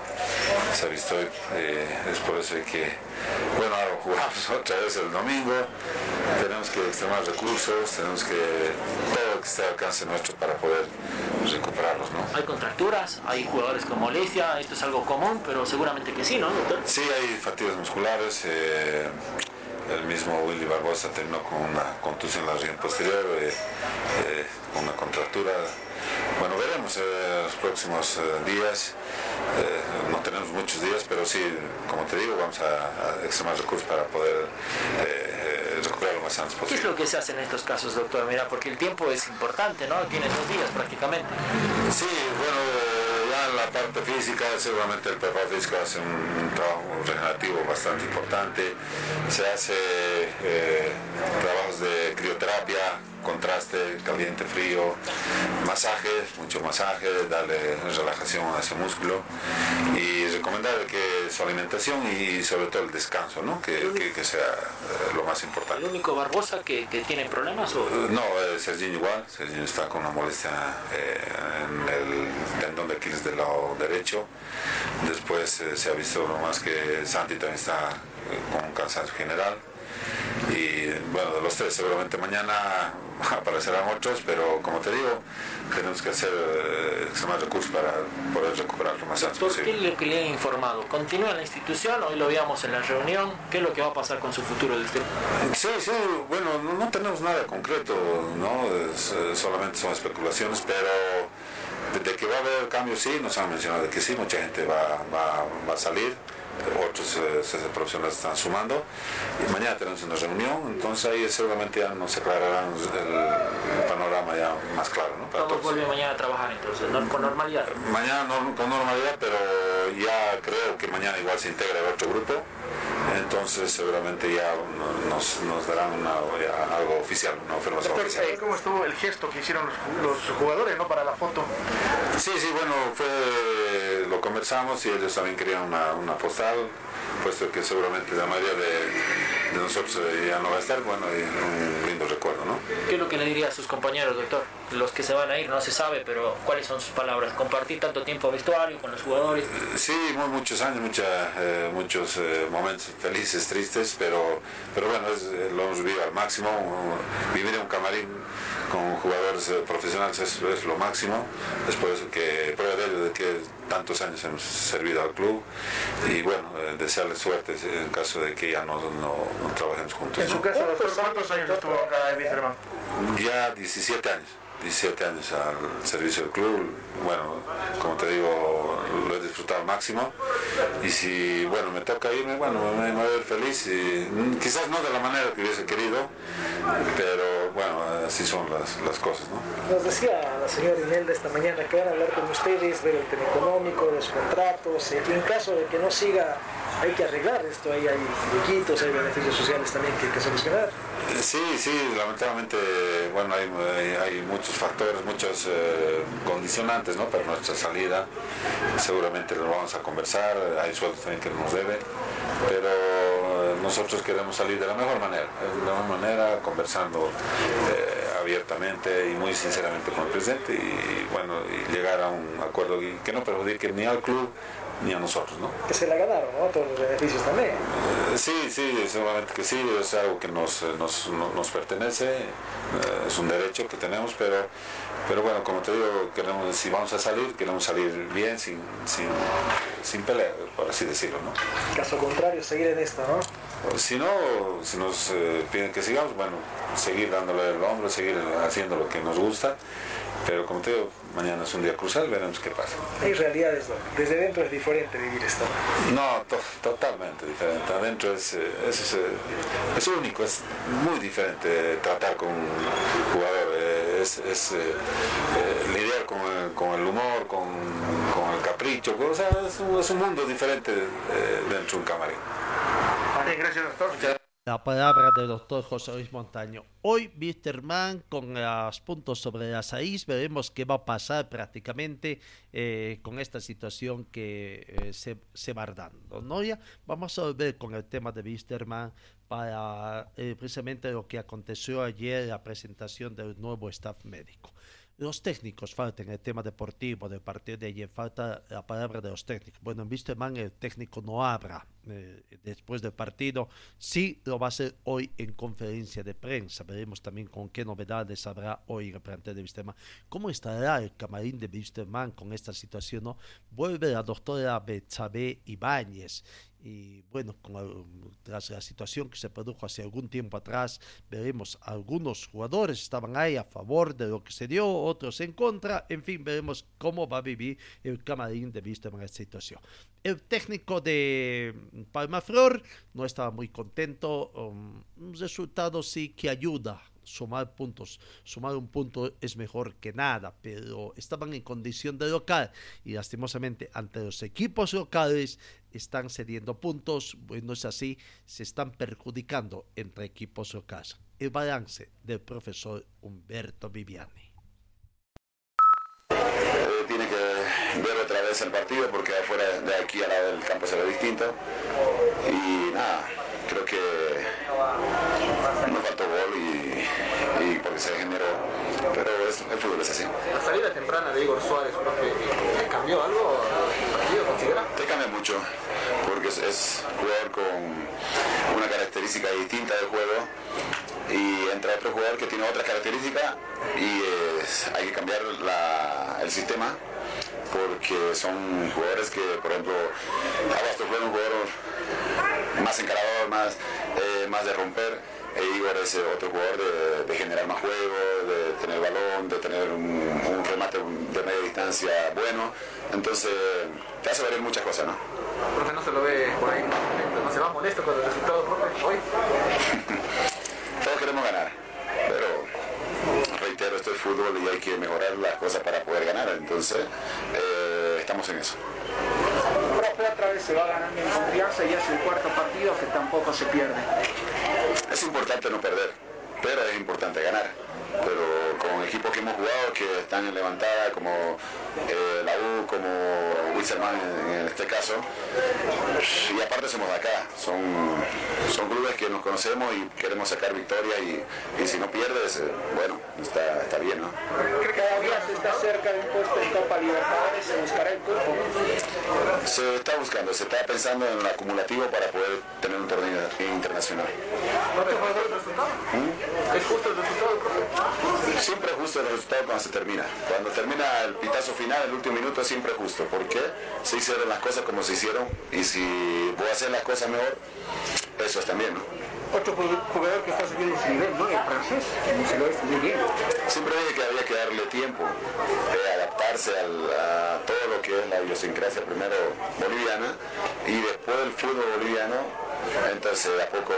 M: se ha visto hoy, eh, es por eso que, bueno, jugamos otra vez el domingo, tenemos que extremar recursos, tenemos que todo lo que esté al alcance nuestro para poder recuperarlos, ¿no?
J: Hay contracturas, hay jugadores con molestia, esto es algo común, pero seguramente que sí, ¿no, doctor?
M: Sí, hay fatigas musculares. Eh, el mismo Willy Barbosa terminó con una contusión en la región posterior, eh, eh, con una contractura. Bueno, veremos eh, los próximos días. no tenemos muchos días, pero sí, como te digo, vamos a, a extremar recursos para poder recuperar lo más antes posible.
J: ¿Qué es lo que se hace en estos casos, doctor? Mira, porque el tiempo es importante, ¿no? Tiene dos días prácticamente.
M: Sí, bueno en la parte física, seguramente el preparador físico hace un, un, trabajo regenerativo bastante importante. Se hace eh, trabajos de crioterapia, contraste, caliente, frío, masajes, mucho masaje, darle relajación a ese músculo y recomendar que su alimentación y sobre todo el descanso, ¿no? que, que, que sea eh, lo más importante.
J: ¿El único Barbosa que, que tiene problemas? O?
M: No, eh, Serginho igual, Serginho está con una molestia eh, en el tendón de Aquiles del lado derecho, después eh, se ha visto nomás que Santi también está con un cansancio general y bueno, de los tres seguramente mañana aparecerán otros, pero como te digo, tenemos que hacer eh, más recursos para poder recuperar lo más antes
J: ¿Por
M: posible.
J: qué es lo que le he informado? ¿Continúa en la institución? Hoy lo veíamos en la reunión. ¿Qué es lo que va a pasar con su futuro del tema?
M: Sí, sí, bueno, no, no tenemos nada concreto, ¿no? Es, eh, solamente son especulaciones, pero de que va a haber cambios, sí, nos han mencionado que sí, mucha gente va, va, va a salir otros eh, profesionales están sumando. Y mañana tenemos una reunión. Entonces ahí seguramente ya nos aclararán el, panorama ya más claro ¿no?
J: Para todos vuelve mañana a trabajar entonces? ¿no? ¿Con normalidad?
M: Mañana no, con normalidad pero ya creo que mañana igual se integra el otro grupo entonces seguramente ya nos, nos darán una, ya algo oficial, una
H: Doctor,
M: oficial.
H: ¿Cómo estuvo el gesto que hicieron los, los, jugadores ¿no? para la foto?
M: Sí, sí, bueno, fue, lo conversamos y ellos también querían una, una postal, puesto que seguramente la mayoría de, de nosotros ya no va a estar, bueno, y un lindo recuerdo, ¿no?
J: ¿Qué es lo que le diría a sus compañeros, doctor? Los que se van a ir, no se sabe, pero ¿cuáles son sus palabras? ¿Compartir tanto tiempo vestuario con los jugadores?
M: Sí, muy, muchos años, mucha, eh, muchos eh, momentos felices, tristes, pero, pero bueno, es, lo hemos vivido al máximo. Vivir en un camarín con jugadores eh, profesionales es, es, lo máximo. Es por eso que prueba de ello de que tantos años hemos servido al club y bueno, eh, desearles suerte en caso de que ya no, no, no trabajemos juntos.
H: En su caso, doctor, ¿cuántos años estuvo acá en Wisterman?
M: Ya 17 años. 17 años al servicio del club, bueno, como te digo, lo he disfrutado al máximo y si, bueno, me toca irme, bueno, me, voy a ver feliz y quizás no de la manera que hubiese querido, pero bueno, así son las, las cosas, ¿no?
H: Nos decía la señora Inelda esta mañana que van a hablar con ustedes del tema económico, de los contratos, en caso de que no siga hay que arreglar esto, ahí hay finiquitos, hay beneficios sociales también que hay que solucionar.
M: Sí, sí, lamentablemente, bueno, hay, hay, hay muchos factores, muchos eh, condicionantes, ¿no? Para nuestra salida, seguramente lo vamos a conversar, hay sueldos también que nos debe, pero nosotros queremos salir de la mejor manera, de la mejor manera, conversando eh, abiertamente y muy sinceramente con el presidente y, bueno, llegar a un acuerdo que no perjudique ni al club
N: ni a nosotros, ¿no?
H: Que se la ganaron, ¿no? Todos los beneficios también.
N: Eh, sí, sí, seguramente que sí, es algo que nos, nos, nos pertenece, eh, es un derecho que tenemos, pero, pero bueno, como te digo, queremos, si vamos a salir, queremos salir bien, sin, sin, sin pelea, por así decirlo, ¿no?
H: Caso contrario, seguir en esto, ¿no?
N: Si no, si nos eh, piden que sigamos, bueno, seguir dándole el hombro, seguir haciendo lo que nos gusta, pero como te digo, mañana es un día crucial, veremos qué pasa.
H: Hay realidades, ¿no? Desde dentro es diferente vivir esto.
N: No, to- totalmente diferente. Adentro es, eh, es, eh, es único, es muy diferente tratar con un jugador, es, es, eh, lidiar con el, con el humor, con, con el capricho, o sea, es un, es un mundo diferente eh, dentro de un camarín.
F: Gracias, doctor.
A: La palabra del doctor José Luis Montaño. Hoy, Wisterman, con los puntos sobre las AIS, veremos qué va a pasar prácticamente eh, con esta situación que eh, se, se va dando. ¿no? Ya vamos a volver con el tema de Wisterman para eh, precisamente lo que aconteció ayer, la presentación del nuevo staff médico. Los técnicos faltan el tema deportivo del partido de ayer, falta la palabra de los técnicos. Bueno, en Wisterman el técnico no habla eh, después del partido, sí lo va a hacer hoy en conferencia de prensa. Veremos también con qué novedades habrá hoy en el plantel de Wisterman. ¿Cómo estará el camarín de Wisterman con esta situación? No? Vuelve la doctora Betsabe Ibáñez y bueno, con tras la situación que se produjo hace algún tiempo atrás, veremos algunos jugadores estaban ahí a favor de lo que se dio, otros en contra, en fin, veremos cómo va a vivir el camarín de vista en esta situación. El técnico de Palmaflor no estaba muy contento, um, un resultado sí que ayuda sumar puntos. Sumar un punto es mejor que nada, pero estaban en condición de local y lastimosamente ante los equipos locales están cediendo puntos. Bueno, es así, se están perjudicando entre equipos locales. El balance del profesor Humberto Viviani.
N: Tiene que ver otra vez el partido porque afuera de aquí al lado del campo se ve distinto. Y nada, creo que nos faltó gol y, y porque se generó. Pero es, el fútbol es así.
L: La salida temprana de Igor Suárez, profe, ¿le cambió algo al partido, considera?
N: Te cambia mucho porque es, es jugador con una característica distinta del juego y entra otro jugador que tiene otras características y es- hay que cambiar la- el sistema porque son jugadores que, por ejemplo, Abasto fue un jugador más encarador, más, eh, más de romper. E Igor es otro jugador de, de generar más juego, de tener balón, de tener un, un remate de media distancia bueno. Entonces, te hace variar muchas cosas, ¿no?
L: Profe, no se lo ve por ahí, no se va molesto con el resultado, profe, hoy.
N: Todos queremos ganar, pero reitero, esto es fútbol y hay que mejorar las cosas para poder ganar. Entonces, eh, estamos en eso.
F: Otra vez se va ganando en confianza y es el cuarto partido que tampoco se pierde.
N: Es importante no perder, pero es importante ganar. Pero con equipos que hemos jugado que están en levantada, como eh, la U, como Wilstermann en, en este caso, y aparte somos de acá, son, son clubes que nos conocemos y queremos sacar victoria y, y si no pierdes, eh, bueno, está, está bien, ¿no?
F: ¿Cree que todavía se está cerca de un puesto en Copa Libertadores? ¿Se buscará el cupo?
N: Se está buscando, se está pensando en el acumulativo para poder tener un torneo internacional.
L: ¿Es justo el resultado, profe?
N: Siempre es justo el resultado cuando se termina. Cuando termina el pitazo final, el último minuto, siempre es justo. Porque se hicieron las cosas como se hicieron y si voy a hacer las cosas mejor, eso es también, ¿no?
F: Otro jugador que está subiendo su nivel, ¿no? El francés, se lo muy bien.
N: Siempre dije que había que darle tiempo de adaptarse al- a todo lo que es la idiosincrasia primero boliviana y después el fútbol boliviano. Entonces, a poco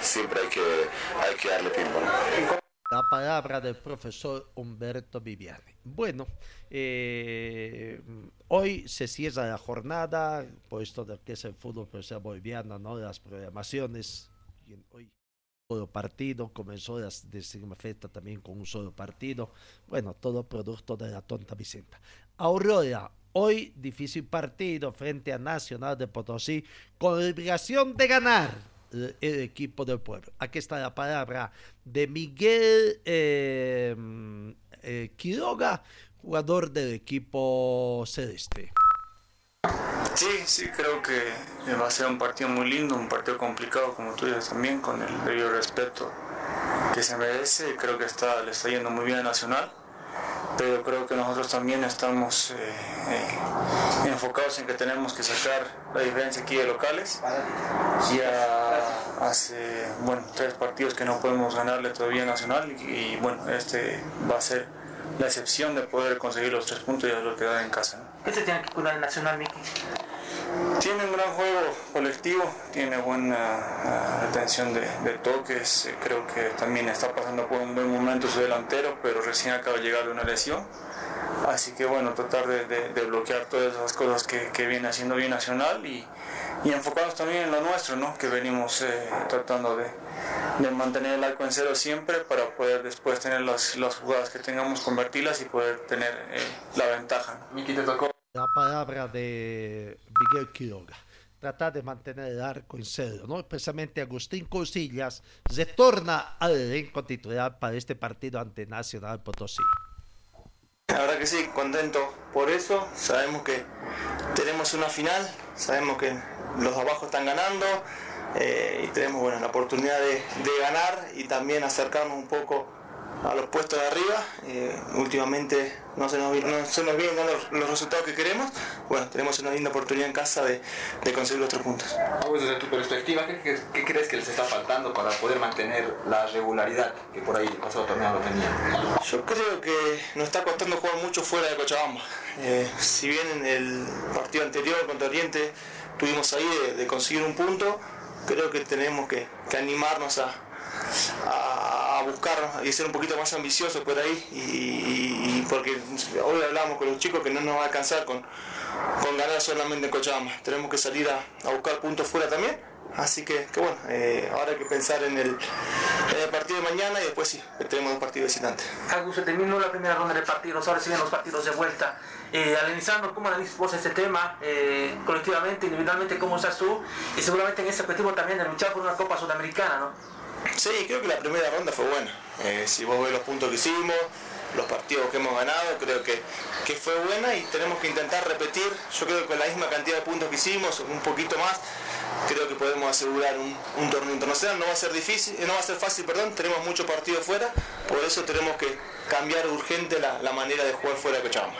N: siempre hay que, hay que darle tiempo, ¿no?
A: La palabra del profesor Humberto Viviani. Bueno, eh, hoy se cierra la jornada, por esto de que es el fútbol profesional boliviano, ¿no? Las programaciones. Hoy solo partido, comenzó la décima fiesta también con un solo partido. Bueno, todo producto de la tonta Vicenta. Aurora, hoy difícil partido frente a Nacional de Potosí, con obligación de ganar el, el equipo del pueblo. Aquí está la palabra de Miguel eh, eh, Quiroga, jugador del equipo celeste.
O: Sí, sí, creo que va a ser un partido muy lindo, un partido complicado, como tú dices también, con el debido respeto que se merece. Creo que está, le está yendo muy bien a Nacional, pero creo que nosotros también estamos eh, eh, enfocados en que tenemos que sacar la diferencia aquí de locales. Ya hace bueno, tres partidos que no podemos ganarle todavía Nacional y, bueno, este va a ser la excepción de poder conseguir los tres puntos y lo quedar en casa. ¿no?
J: ¿Qué se tiene que cuidar el Nacional, Miki?
O: Tiene un gran juego colectivo, tiene buena retención de, de toques, eh, creo que también está pasando por un buen momento su delantero, pero recién acaba de llegar de una lesión. Así que bueno, tratar de, bloquear todas esas cosas que, viene haciendo bien Nacional y, enfocarnos también en lo nuestro, ¿no? que venimos eh, tratando de, mantener el arco en cero siempre para poder después tener las, las jugadas que tengamos, convertirlas y poder tener eh, la ventaja.
A: Miki, te tocó. La palabra de Miguel Quiroga. Tratar de mantener el arco en cero, ¿no? Especialmente Agustín Cosillas retorna al elenco titular para este partido ante Nacional Potosí.
O: La verdad que sí, contento por eso. Sabemos que tenemos una final, sabemos que los abajo están ganando eh, y tenemos bueno, la oportunidad de, de, ganar y también acercarnos un poco a los puestos de arriba. Eh, últimamente no se, nos, no se nos vienen dando los, los, resultados que queremos. Bueno, tenemos una linda oportunidad en casa de, de conseguir los tres puntos.
P: Desde tu perspectiva, ¿qué, ¿qué, qué, crees que les está faltando para poder mantener la regularidad que por ahí el pasado torneo lo tenían?
O: Yo creo que nos está costando jugar mucho fuera de Cochabamba. Eh, si bien en el partido anterior contra Oriente tuvimos ahí de, de conseguir un punto, creo que tenemos que, que animarnos a, a, a, buscar y ser un poquito más ambiciosos por ahí y, y, porque hoy hablamos con los chicos que no nos va a alcanzar con, con ganar solamente en Cochabamba tenemos que salir a, a buscar puntos fuera también así que, que bueno, eh, ahora hay que pensar en el, en el, partido de mañana y después sí, tenemos dos partidos visitantes.
J: Agus, se terminó la primera ronda de partidos, ahora siguen los partidos de vuelta. Eh, analizando cómo analizas vos este tema, eh, colectivamente, individualmente, cómo estás tú, y seguramente en ese objetivo también de luchar por una Copa Sudamericana, ¿no?
O: Sí, creo que la primera ronda fue buena. Eh, si vos ves los puntos que hicimos, los partidos que hemos ganado, creo que, que fue buena y tenemos que intentar repetir, yo creo que con la misma cantidad de puntos que hicimos, un poquito más, creo que podemos asegurar un, un, torneo internacional. No va a ser difícil, no va a ser fácil, perdón, tenemos muchos partidos fuera, por eso tenemos que cambiar urgente la, la manera de jugar fuera de Cochabamba.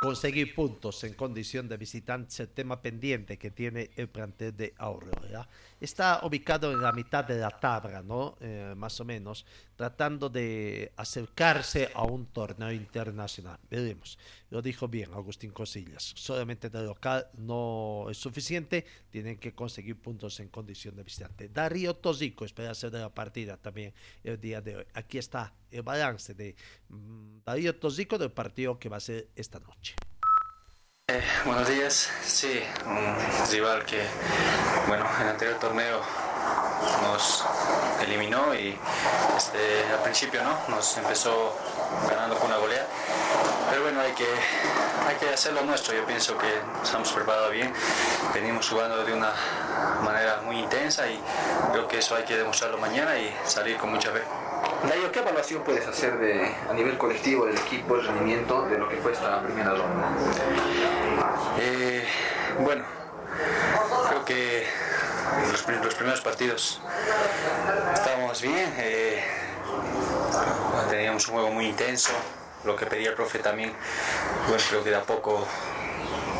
A: Conseguir puntos en condición de visitante, tema pendiente que tiene el plantel de Aurora. Está ubicado en la mitad de la tabla, ¿no? Eh, más o menos, tratando de acercarse a un torneo internacional. Veremos. Lo dijo bien Agustín Cosillas. Solamente de local no es suficiente, tienen que conseguir puntos en condición de visitante. Darío Tosico espera ser de la partida también el día de hoy. Aquí está el balance de um, Darío Tosico del partido que va a ser esta noche.
Q: Eh, buenos días, sí, un rival que, bueno, en el anterior torneo nos eliminó y este, al principio no, nos empezó ganando con una golea, pero bueno, hay que, hay que hacer lo nuestro, yo pienso que estamos preparados bien, venimos jugando de una manera muy intensa y creo que eso hay que demostrarlo mañana y salir con mucha fe.
P: Dayo, ¿qué evaluación puedes hacer de, a nivel colectivo del equipo, el rendimiento de lo que fue esta primera ronda?
Q: Eh, bueno, creo que los, los, primeros partidos estábamos bien, eh, teníamos un juego muy intenso, lo que pedía el profe también, bueno, creo que de a poco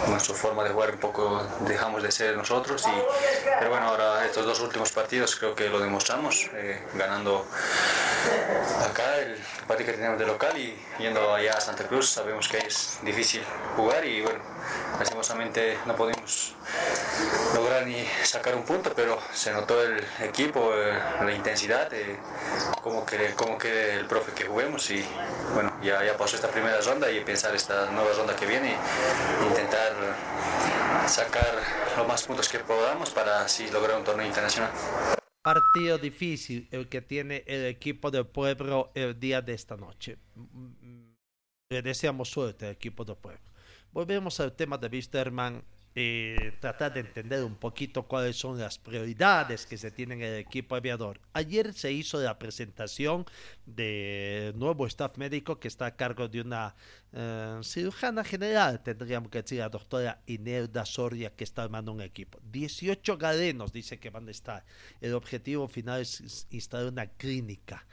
Q: nuestra forma de jugar un poco dejamos de ser nosotros y pero bueno ahora estos dos últimos partidos creo que lo demostramos eh, ganando acá el partido que tenemos de local y yendo allá a Santa Cruz sabemos que es difícil jugar y bueno lastimosamente no pudimos lograr ni sacar un punto pero se notó el equipo eh, la intensidad eh, cómo quiere cómo el profe que juguemos y bueno ya, pasó esta primera ronda y pensar esta nueva ronda que viene e intentar sacar los más puntos que podamos para así lograr un torneo internacional.
A: Partido difícil el que tiene el equipo del pueblo el día de esta noche. Le deseamos suerte al equipo del pueblo. Volvemos al tema de Wisterman. eh, tratar de entender un poquito cuáles son las prioridades que se tienen en el equipo aviador. Ayer se hizo la presentación de nuevo staff médico que está a cargo de una eh, cirujana general, tendríamos que decir, la doctora Inerda Soria, que está armando un equipo. 18 galenos dice que van a estar. El objetivo final es instalar una clínica.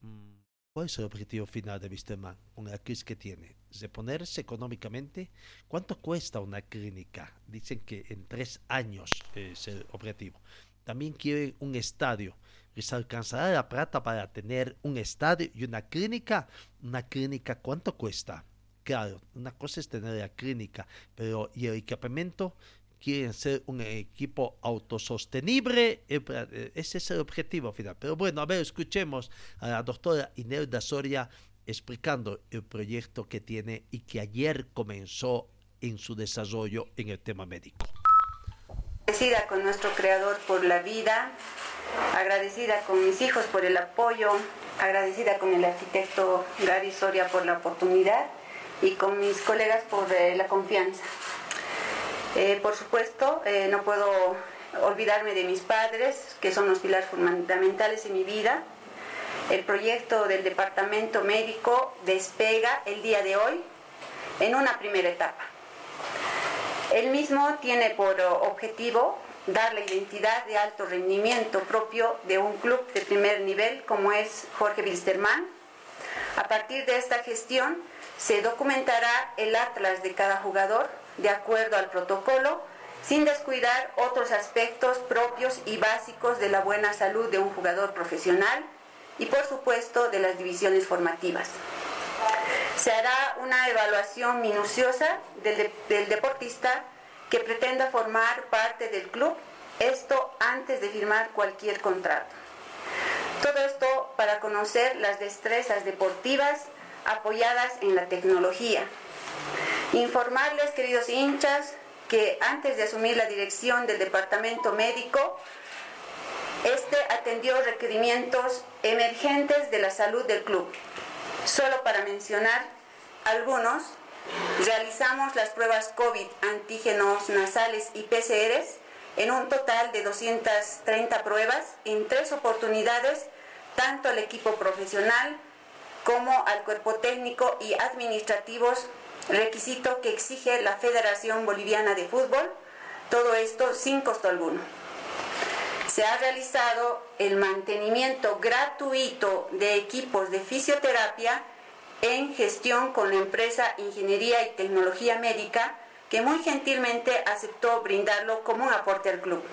A: Mm, ¿Cuál es el objetivo final de Wisterman la crisis que tiene? ¿Reponerse económicamente? ¿Cuánto cuesta una clínica? Dicen que en tres años es el objetivo. También quieren un estadio. ¿Les alcanzará la plata para tener un estadio y una clínica? ¿Una clínica cuánto cuesta? Claro, una cosa es tener la clínica, pero ¿y el equipamiento? quieren ser un equipo autosostenible, eh, eh, ese es el objetivo final. Pero bueno, a ver, escuchemos a la doctora Inerda Soria explicando el proyecto que tiene y que ayer comenzó en su desarrollo en el tema médico.
R: Agradecida con nuestro creador por la vida, agradecida con mis hijos por el apoyo, agradecida con el arquitecto Gary Soria por la oportunidad y con mis colegas por eh, la confianza. Eh, por supuesto, eh, no puedo olvidarme de mis padres, que son los pilares fundamentales en mi vida. El proyecto del departamento médico despega el día de hoy en una primera etapa. El mismo tiene por objetivo dar la identidad de alto rendimiento propio de un club de primer nivel como es Jorge Wilstermann. A partir de esta gestión se documentará el atlas de cada jugador de acuerdo al protocolo, sin descuidar otros aspectos propios y básicos de la buena salud de un jugador profesional y por supuesto de las divisiones formativas. Se hará una evaluación minuciosa del, del deportista que pretenda formar parte del club, esto antes de firmar cualquier contrato. Todo esto para conocer las destrezas deportivas apoyadas en la tecnología, Informarles, queridos hinchas, que antes de asumir la dirección del departamento médico, este atendió requerimientos emergentes de la salud del club. Solo para mencionar algunos, realizamos las pruebas COVID, antígenos nasales y PCRs en un total de 230 pruebas en tres oportunidades, tanto al equipo profesional como al cuerpo técnico y administrativos requisito que exige la Federación Boliviana de Fútbol, todo esto sin costo alguno. Se ha realizado el mantenimiento gratuito de equipos de fisioterapia en gestión con la empresa Ingeniería y Tecnología Médica, que muy gentilmente aceptó brindarlo como un aporte al club.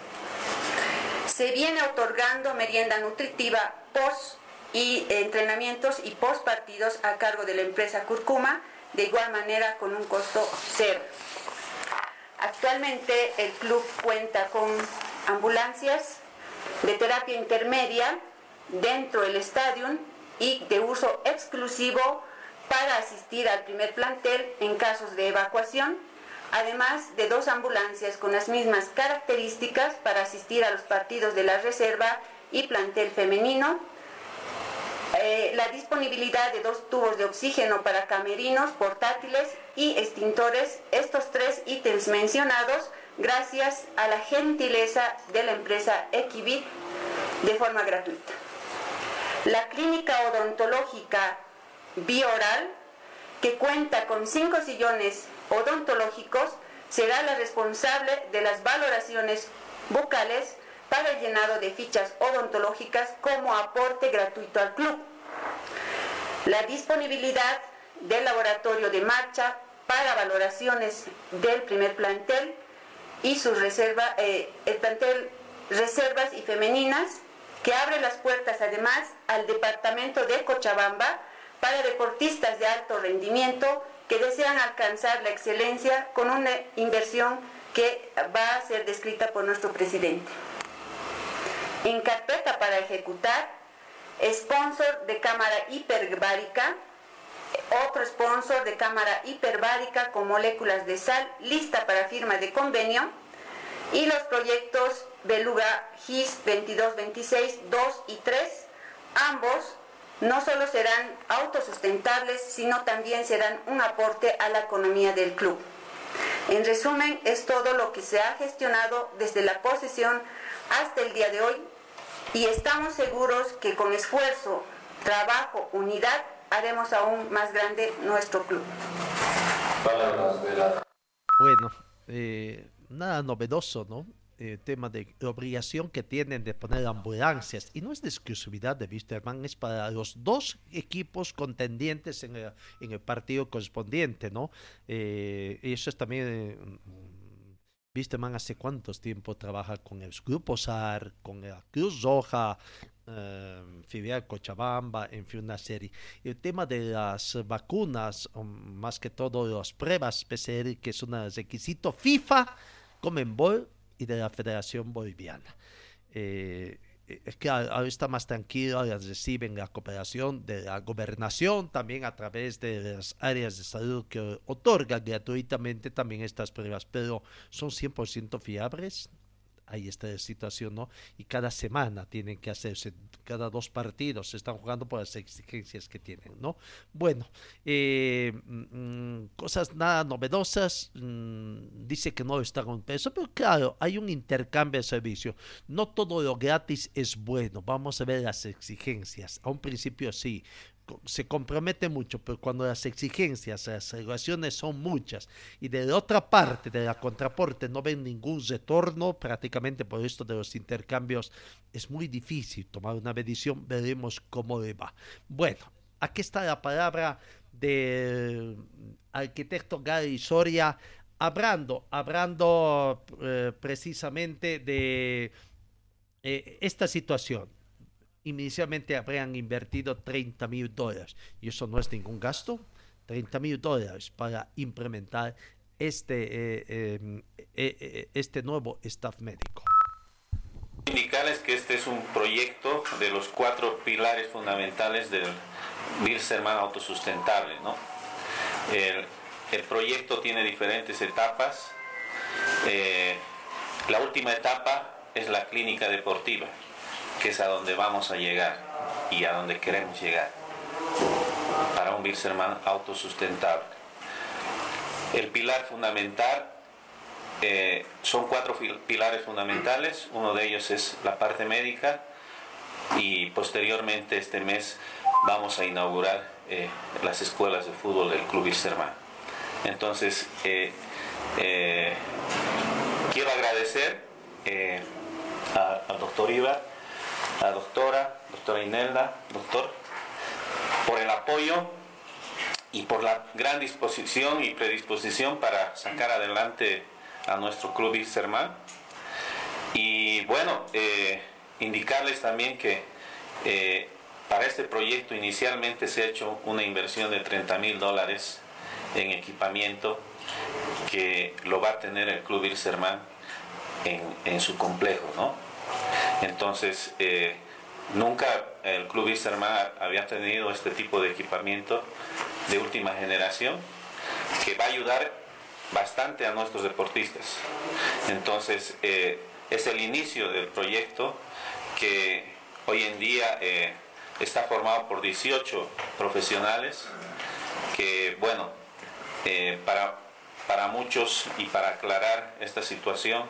R: Se viene otorgando merienda nutritiva post y entrenamientos y post partidos a cargo de la empresa Curcuma, de igual manera con un costo cero. Actualmente el club cuenta con ambulancias de terapia intermedia dentro del estadio y de uso exclusivo para asistir al primer plantel en casos de evacuación, además de dos ambulancias con las mismas características para asistir a los partidos de la reserva y plantel femenino, eh, la disponibilidad de dos tubos de oxígeno para camerinos, portátiles y extintores, estos tres ítems mencionados gracias a la gentileza de la empresa Equivit de forma gratuita. La clínica odontológica Bioral, que cuenta con cinco sillones odontológicos, será la responsable de las valoraciones bucales para el llenado de fichas odontológicas como aporte gratuito al club. La disponibilidad del laboratorio de marcha para valoraciones del primer plantel y su reserva, eh, el plantel reservas y femeninas que abre las puertas además al departamento de Cochabamba para deportistas de alto rendimiento que desean alcanzar la excelencia con una inversión que va a ser descrita por nuestro presidente. En carpeta para ejecutar, sponsor de cámara hiperbárica, otro sponsor de cámara hiperbárica con moléculas de sal lista para firma de convenio y los proyectos Beluga GIS 2226 2 y 3, ambos no solo serán autosustentables, sino también serán un aporte a la economía del club. En resumen, es todo lo que se ha gestionado desde la posesión hasta el día de hoy y estamos seguros que con esfuerzo, trabajo, unidad, haremos aún más grande nuestro club.
A: Bueno, eh, nada novedoso, ¿no? El tema de la obligación que tienen de poner ambulancias. Y no es de exclusividad de Wisterman, es para los dos equipos contendientes en el, en el partido correspondiente, ¿no? Eh, eso es también... Eh, Wisterman hace cuántos tiempo trabaja con el Grupo SAR, con la Cruz Roja, eh, filial Cochabamba, en fin, una serie. El tema de las vacunas, más que todo las pruebas PCR, que es un requisito FIFA, Comenbol y de la Federación Boliviana. Eh, es que ahora está más tranquilo, reciben la cooperación de la gobernación, también a través de las áreas de salud que otorgan gratuitamente también estas pruebas, pero son 100% fiables, hay esta situación, ¿no? Y cada semana tienen que hacerse, cada dos partidos se están jugando por las exigencias que tienen, ¿no? Bueno, eh, mm, cosas nada novedosas, mm, dice que no está con peso, pero claro, hay un intercambio de servicio. No todo lo gratis es bueno, vamos a ver las exigencias. A un principio sí, se compromete mucho, pero cuando las exigencias, las regulaciones son muchas y de la otra parte, de la contraporte, no ven ningún retorno, prácticamente por esto de los intercambios, es muy difícil tomar una medición, veremos cómo va. Bueno, aquí está la palabra del arquitecto Gary Soria, hablando, hablando eh, precisamente de eh, esta situación inicialmente habrían invertido 30 mil dólares. Y eso no es ningún gasto. 30 mil dólares para implementar este, eh, em, eh, eh, este nuevo staff médico.
S: Indicarles que este es un proyecto de los cuatro pilares fundamentales del Bilserman autosustentable. ¿no? El, el, proyecto tiene diferentes etapas. la última etapa es la clínica deportiva que es a donde vamos a llegar y a donde queremos llegar para un Bilserman autosustentable. El pilar fundamental eh, son cuatro pilares fundamentales, uno de ellos es la parte médica y posteriormente este mes vamos a inaugurar eh, las escuelas de fútbol del Club Bilserman. Entonces, eh, quiero agradecer al doctor Ibar la doctora, doctora Inelda, doctor, por el apoyo y por la gran disposición y predisposición para sacar adelante a nuestro club Iserman. Y bueno, eh, indicarles también que eh, para este proyecto inicialmente se ha hecho una inversión de 30 mil dólares en equipamiento que lo va a tener el club Iserman en, en su complejo, ¿no? Entonces, eh, nunca el Club Iserman había tenido este tipo de equipamiento de última generación que va a ayudar bastante a nuestros deportistas. Entonces, eh, es el inicio del proyecto que hoy en día eh, está formado por 18 profesionales que, bueno, para, para muchos y para aclarar esta situación,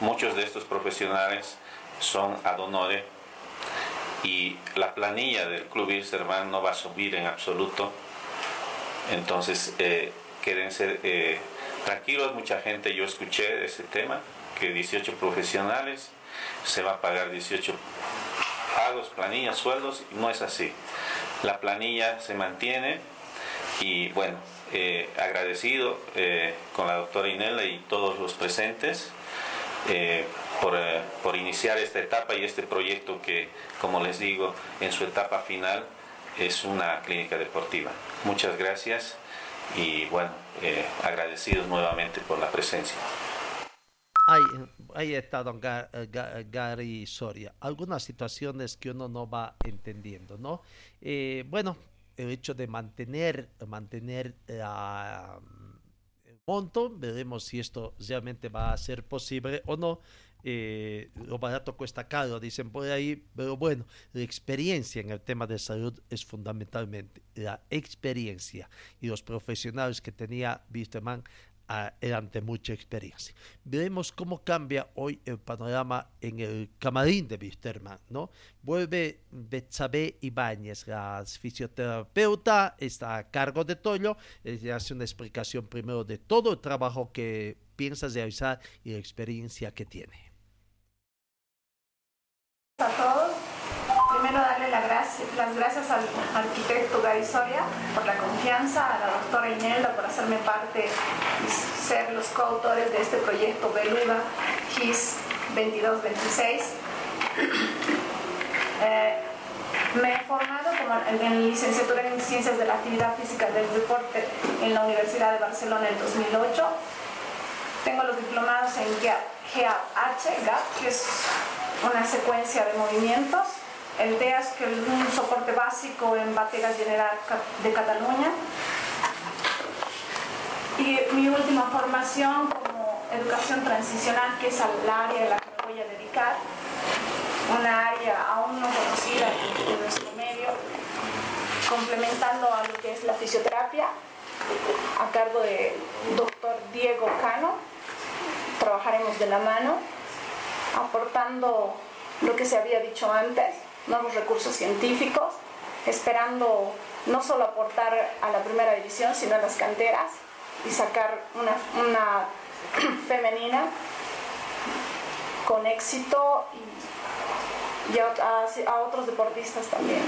S: Muchos de estos profesionales son ad honore y la planilla del Club Iserman no va a subir en absoluto. Entonces, eh, quédense eh, tranquilos, mucha gente, yo escuché ese tema, que 18 profesionales se va a pagar 18 pagos, planillas, sueldos, no es así. La planilla se mantiene y bueno, eh, agradecido con la doctora Inela y todos los presentes eh, por, eh, por, iniciar esta etapa y este proyecto que, como les digo, en su etapa final es una clínica deportiva. Muchas gracias y bueno, eh, agradecidos nuevamente por la presencia.
A: Ahí, ahí está don Gary Soria. Algunas situaciones que uno no va entendiendo, ¿no? bueno, el hecho de mantener, mantener la veremos si esto realmente va a ser posible o no. eh, lo barato cuesta caro, dicen por ahí, pero bueno, la experiencia en el tema de salud es fundamentalmente la experiencia y los profesionales que tenía Wisterman eran de mucha experiencia. Veremos cómo cambia hoy el panorama en el camarín de Wisterman, ¿no? Vuelve Betsabe Ibáñez, la fisioterapeuta, está a cargo de Toyo, ella hace una explicación primero de todo el trabajo que piensas realizar y la experiencia que tiene
T: a todos. Primero darle las gracias al arquitecto Gary Soria por la confianza, a la doctora Inelda por hacerme parte y ser los coautores de este proyecto Beluga GIS 2226. Eh, me he formado como en licenciatura en Ciencias de la Actividad Física del Deporte en la Universidad de Barcelona en 2008. Tengo los diplomados en GAH, GAP, que es una secuencia de movimientos. El DEAS, que es un soporte básico en Bategas General de Cataluña. Y mi última formación como educación transicional, que es al área a la que me voy a dedicar, una área aún no conocida en nuestro medio, complementando a lo que es la fisioterapia, a cargo de doctor Diego Cano. Trabajaremos de la mano aportando lo que se había dicho antes, nuevos recursos científicos, esperando no solo aportar a la primera división, sino a las canteras y sacar una, femenina con éxito y, a, otros deportistas también.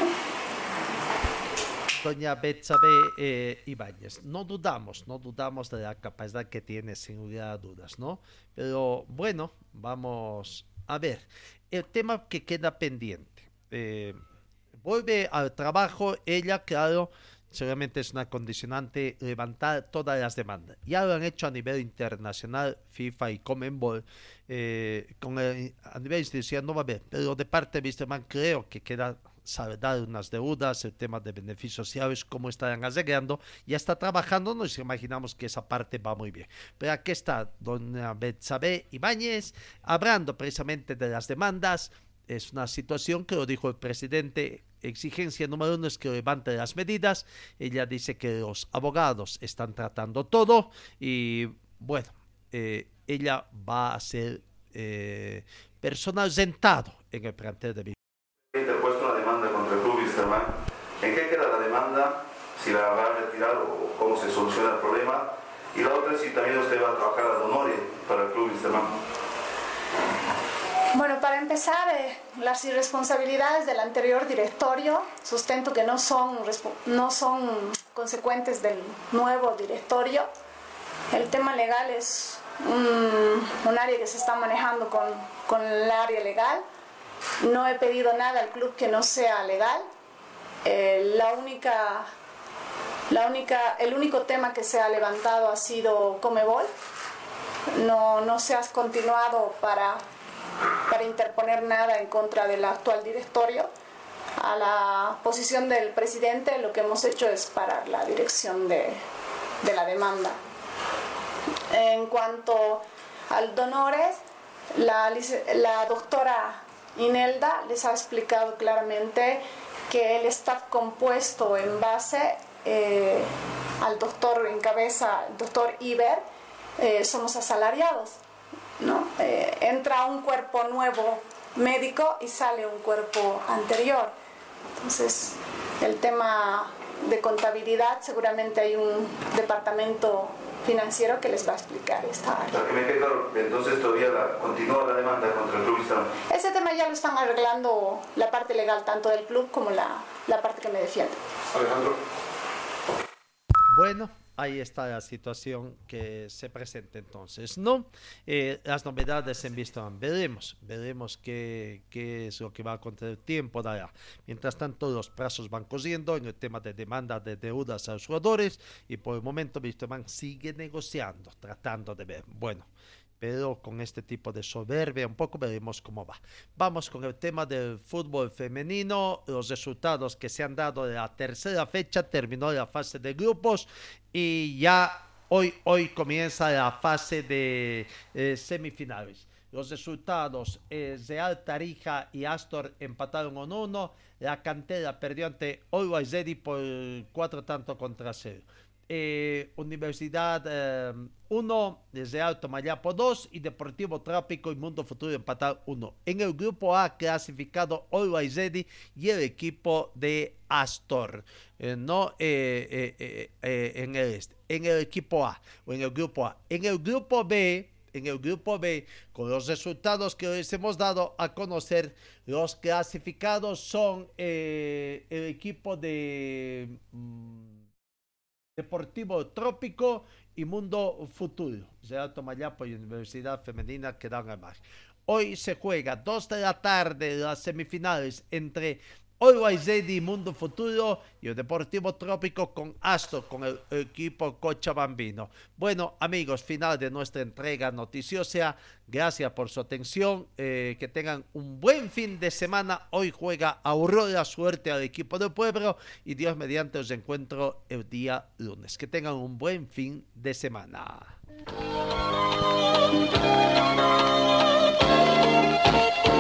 A: Doña Betsabe eh, Ibáñez, no dudamos, no dudamos de la capacidad que tiene, sin lugar a dudas, ¿no? Pero bueno, vamos a ver, el tema que queda pendiente. Eh, vuelve al trabajo, ella, claro, seguramente es una condicionante levantar todas las demandas. Ya lo han hecho a nivel internacional, FIFA y Comenbol, eh, con a nivel institucional no va a haber, pero de parte de creo que queda saldar unas deudas, el tema de beneficios sociales, cómo estarán arreglando, ya está trabajando, nos imaginamos que esa parte va muy bien. Pero aquí está doña Betsabe Ibáñez hablando precisamente de las demandas, es una situación que lo dijo el presidente. Exigencia número uno es que levante las medidas. Ella dice que los abogados están tratando todo y bueno, eh, ella va a ser eh, personal sentado en el plantel de
P: interpuesto una demanda contra el club Wisterman. ¿En qué queda la demanda? Si la va a retirar o cómo se soluciona el problema. Y la otra es si también usted va a trabajar a Donore para el club Wisterman.
T: Bueno, para empezar, eh, las irresponsabilidades del anterior directorio, sustento que no son, no son consecuentes del nuevo directorio. El tema legal es un, un área que se está manejando con, con el área legal no he pedido nada al club que no sea legal. Eh, la única, la única, el único tema que se ha levantado ha sido Comebol. No, no se ha continuado para, para interponer nada en contra del actual directorio. A la posición del presidente lo que hemos hecho es parar la dirección de, de la demanda. En cuanto al Donores, la, la doctora Inelda les ha explicado claramente que el staff compuesto en base eh, al doctor en cabeza, doctor Iber, eh, somos asalariados. ¿No? Eh, entra un cuerpo nuevo médico y sale un cuerpo anterior. Entonces, el tema de contabilidad, seguramente hay un departamento financiero que les va a explicar esta área.
P: entonces todavía continúa la demanda contra el club
T: Ese tema ya lo están arreglando la parte legal, tanto del club como la, la parte que me defiende.
P: Alejandro.
A: Bueno, ahí está la situación que se presenta entonces, ¿no? Eh, las novedades en vista, veremos, veremos qué, es lo que va a acontecer tiempo dará. Mientras tanto, los plazos van corriendo en el tema de demanda de deudas a los jugadores y por el momento Wisterman sigue negociando, tratando de ver, bueno, pero con este tipo de soberbia un poco veremos cómo va. Vamos con el tema del fútbol femenino, los resultados que se han dado de la tercera fecha, terminó la fase de grupos y ya hoy, hoy comienza la fase de eh, semifinales. Los resultados, eh, Real Tarija y Astor empataron 1-1. La Cantera perdió ante Always Ready por 4 tanto contra 0. Eh, Universidad 1, eh, Real Tomayapo 2 y Deportivo Trápico y Mundo Futuro empataron 1. En el grupo A clasificado Always Ready y el equipo de Astor, eh, no eh, en el este, en el equipo A o en el grupo A. En el grupo B, en el grupo B, con los resultados que les hemos dado a conocer, los clasificados son el equipo de mm, Deportivo Trópico y Mundo Futuro. Real Tomayapo y Universidad Femenina quedan al margen. Hoy se juega 2 de la tarde las semifinales entre Always Ready Mundo Futuro y el Deportivo Trópico con Astor, con el equipo Cochabambino. Bueno, amigos, final de nuestra entrega noticiosa. Gracias por su atención. eh, que tengan un buen fin de semana. Hoy juega Aurora Suerte al equipo del pueblo y Dios mediante os encuentro el día lunes. Que tengan un buen fin de semana.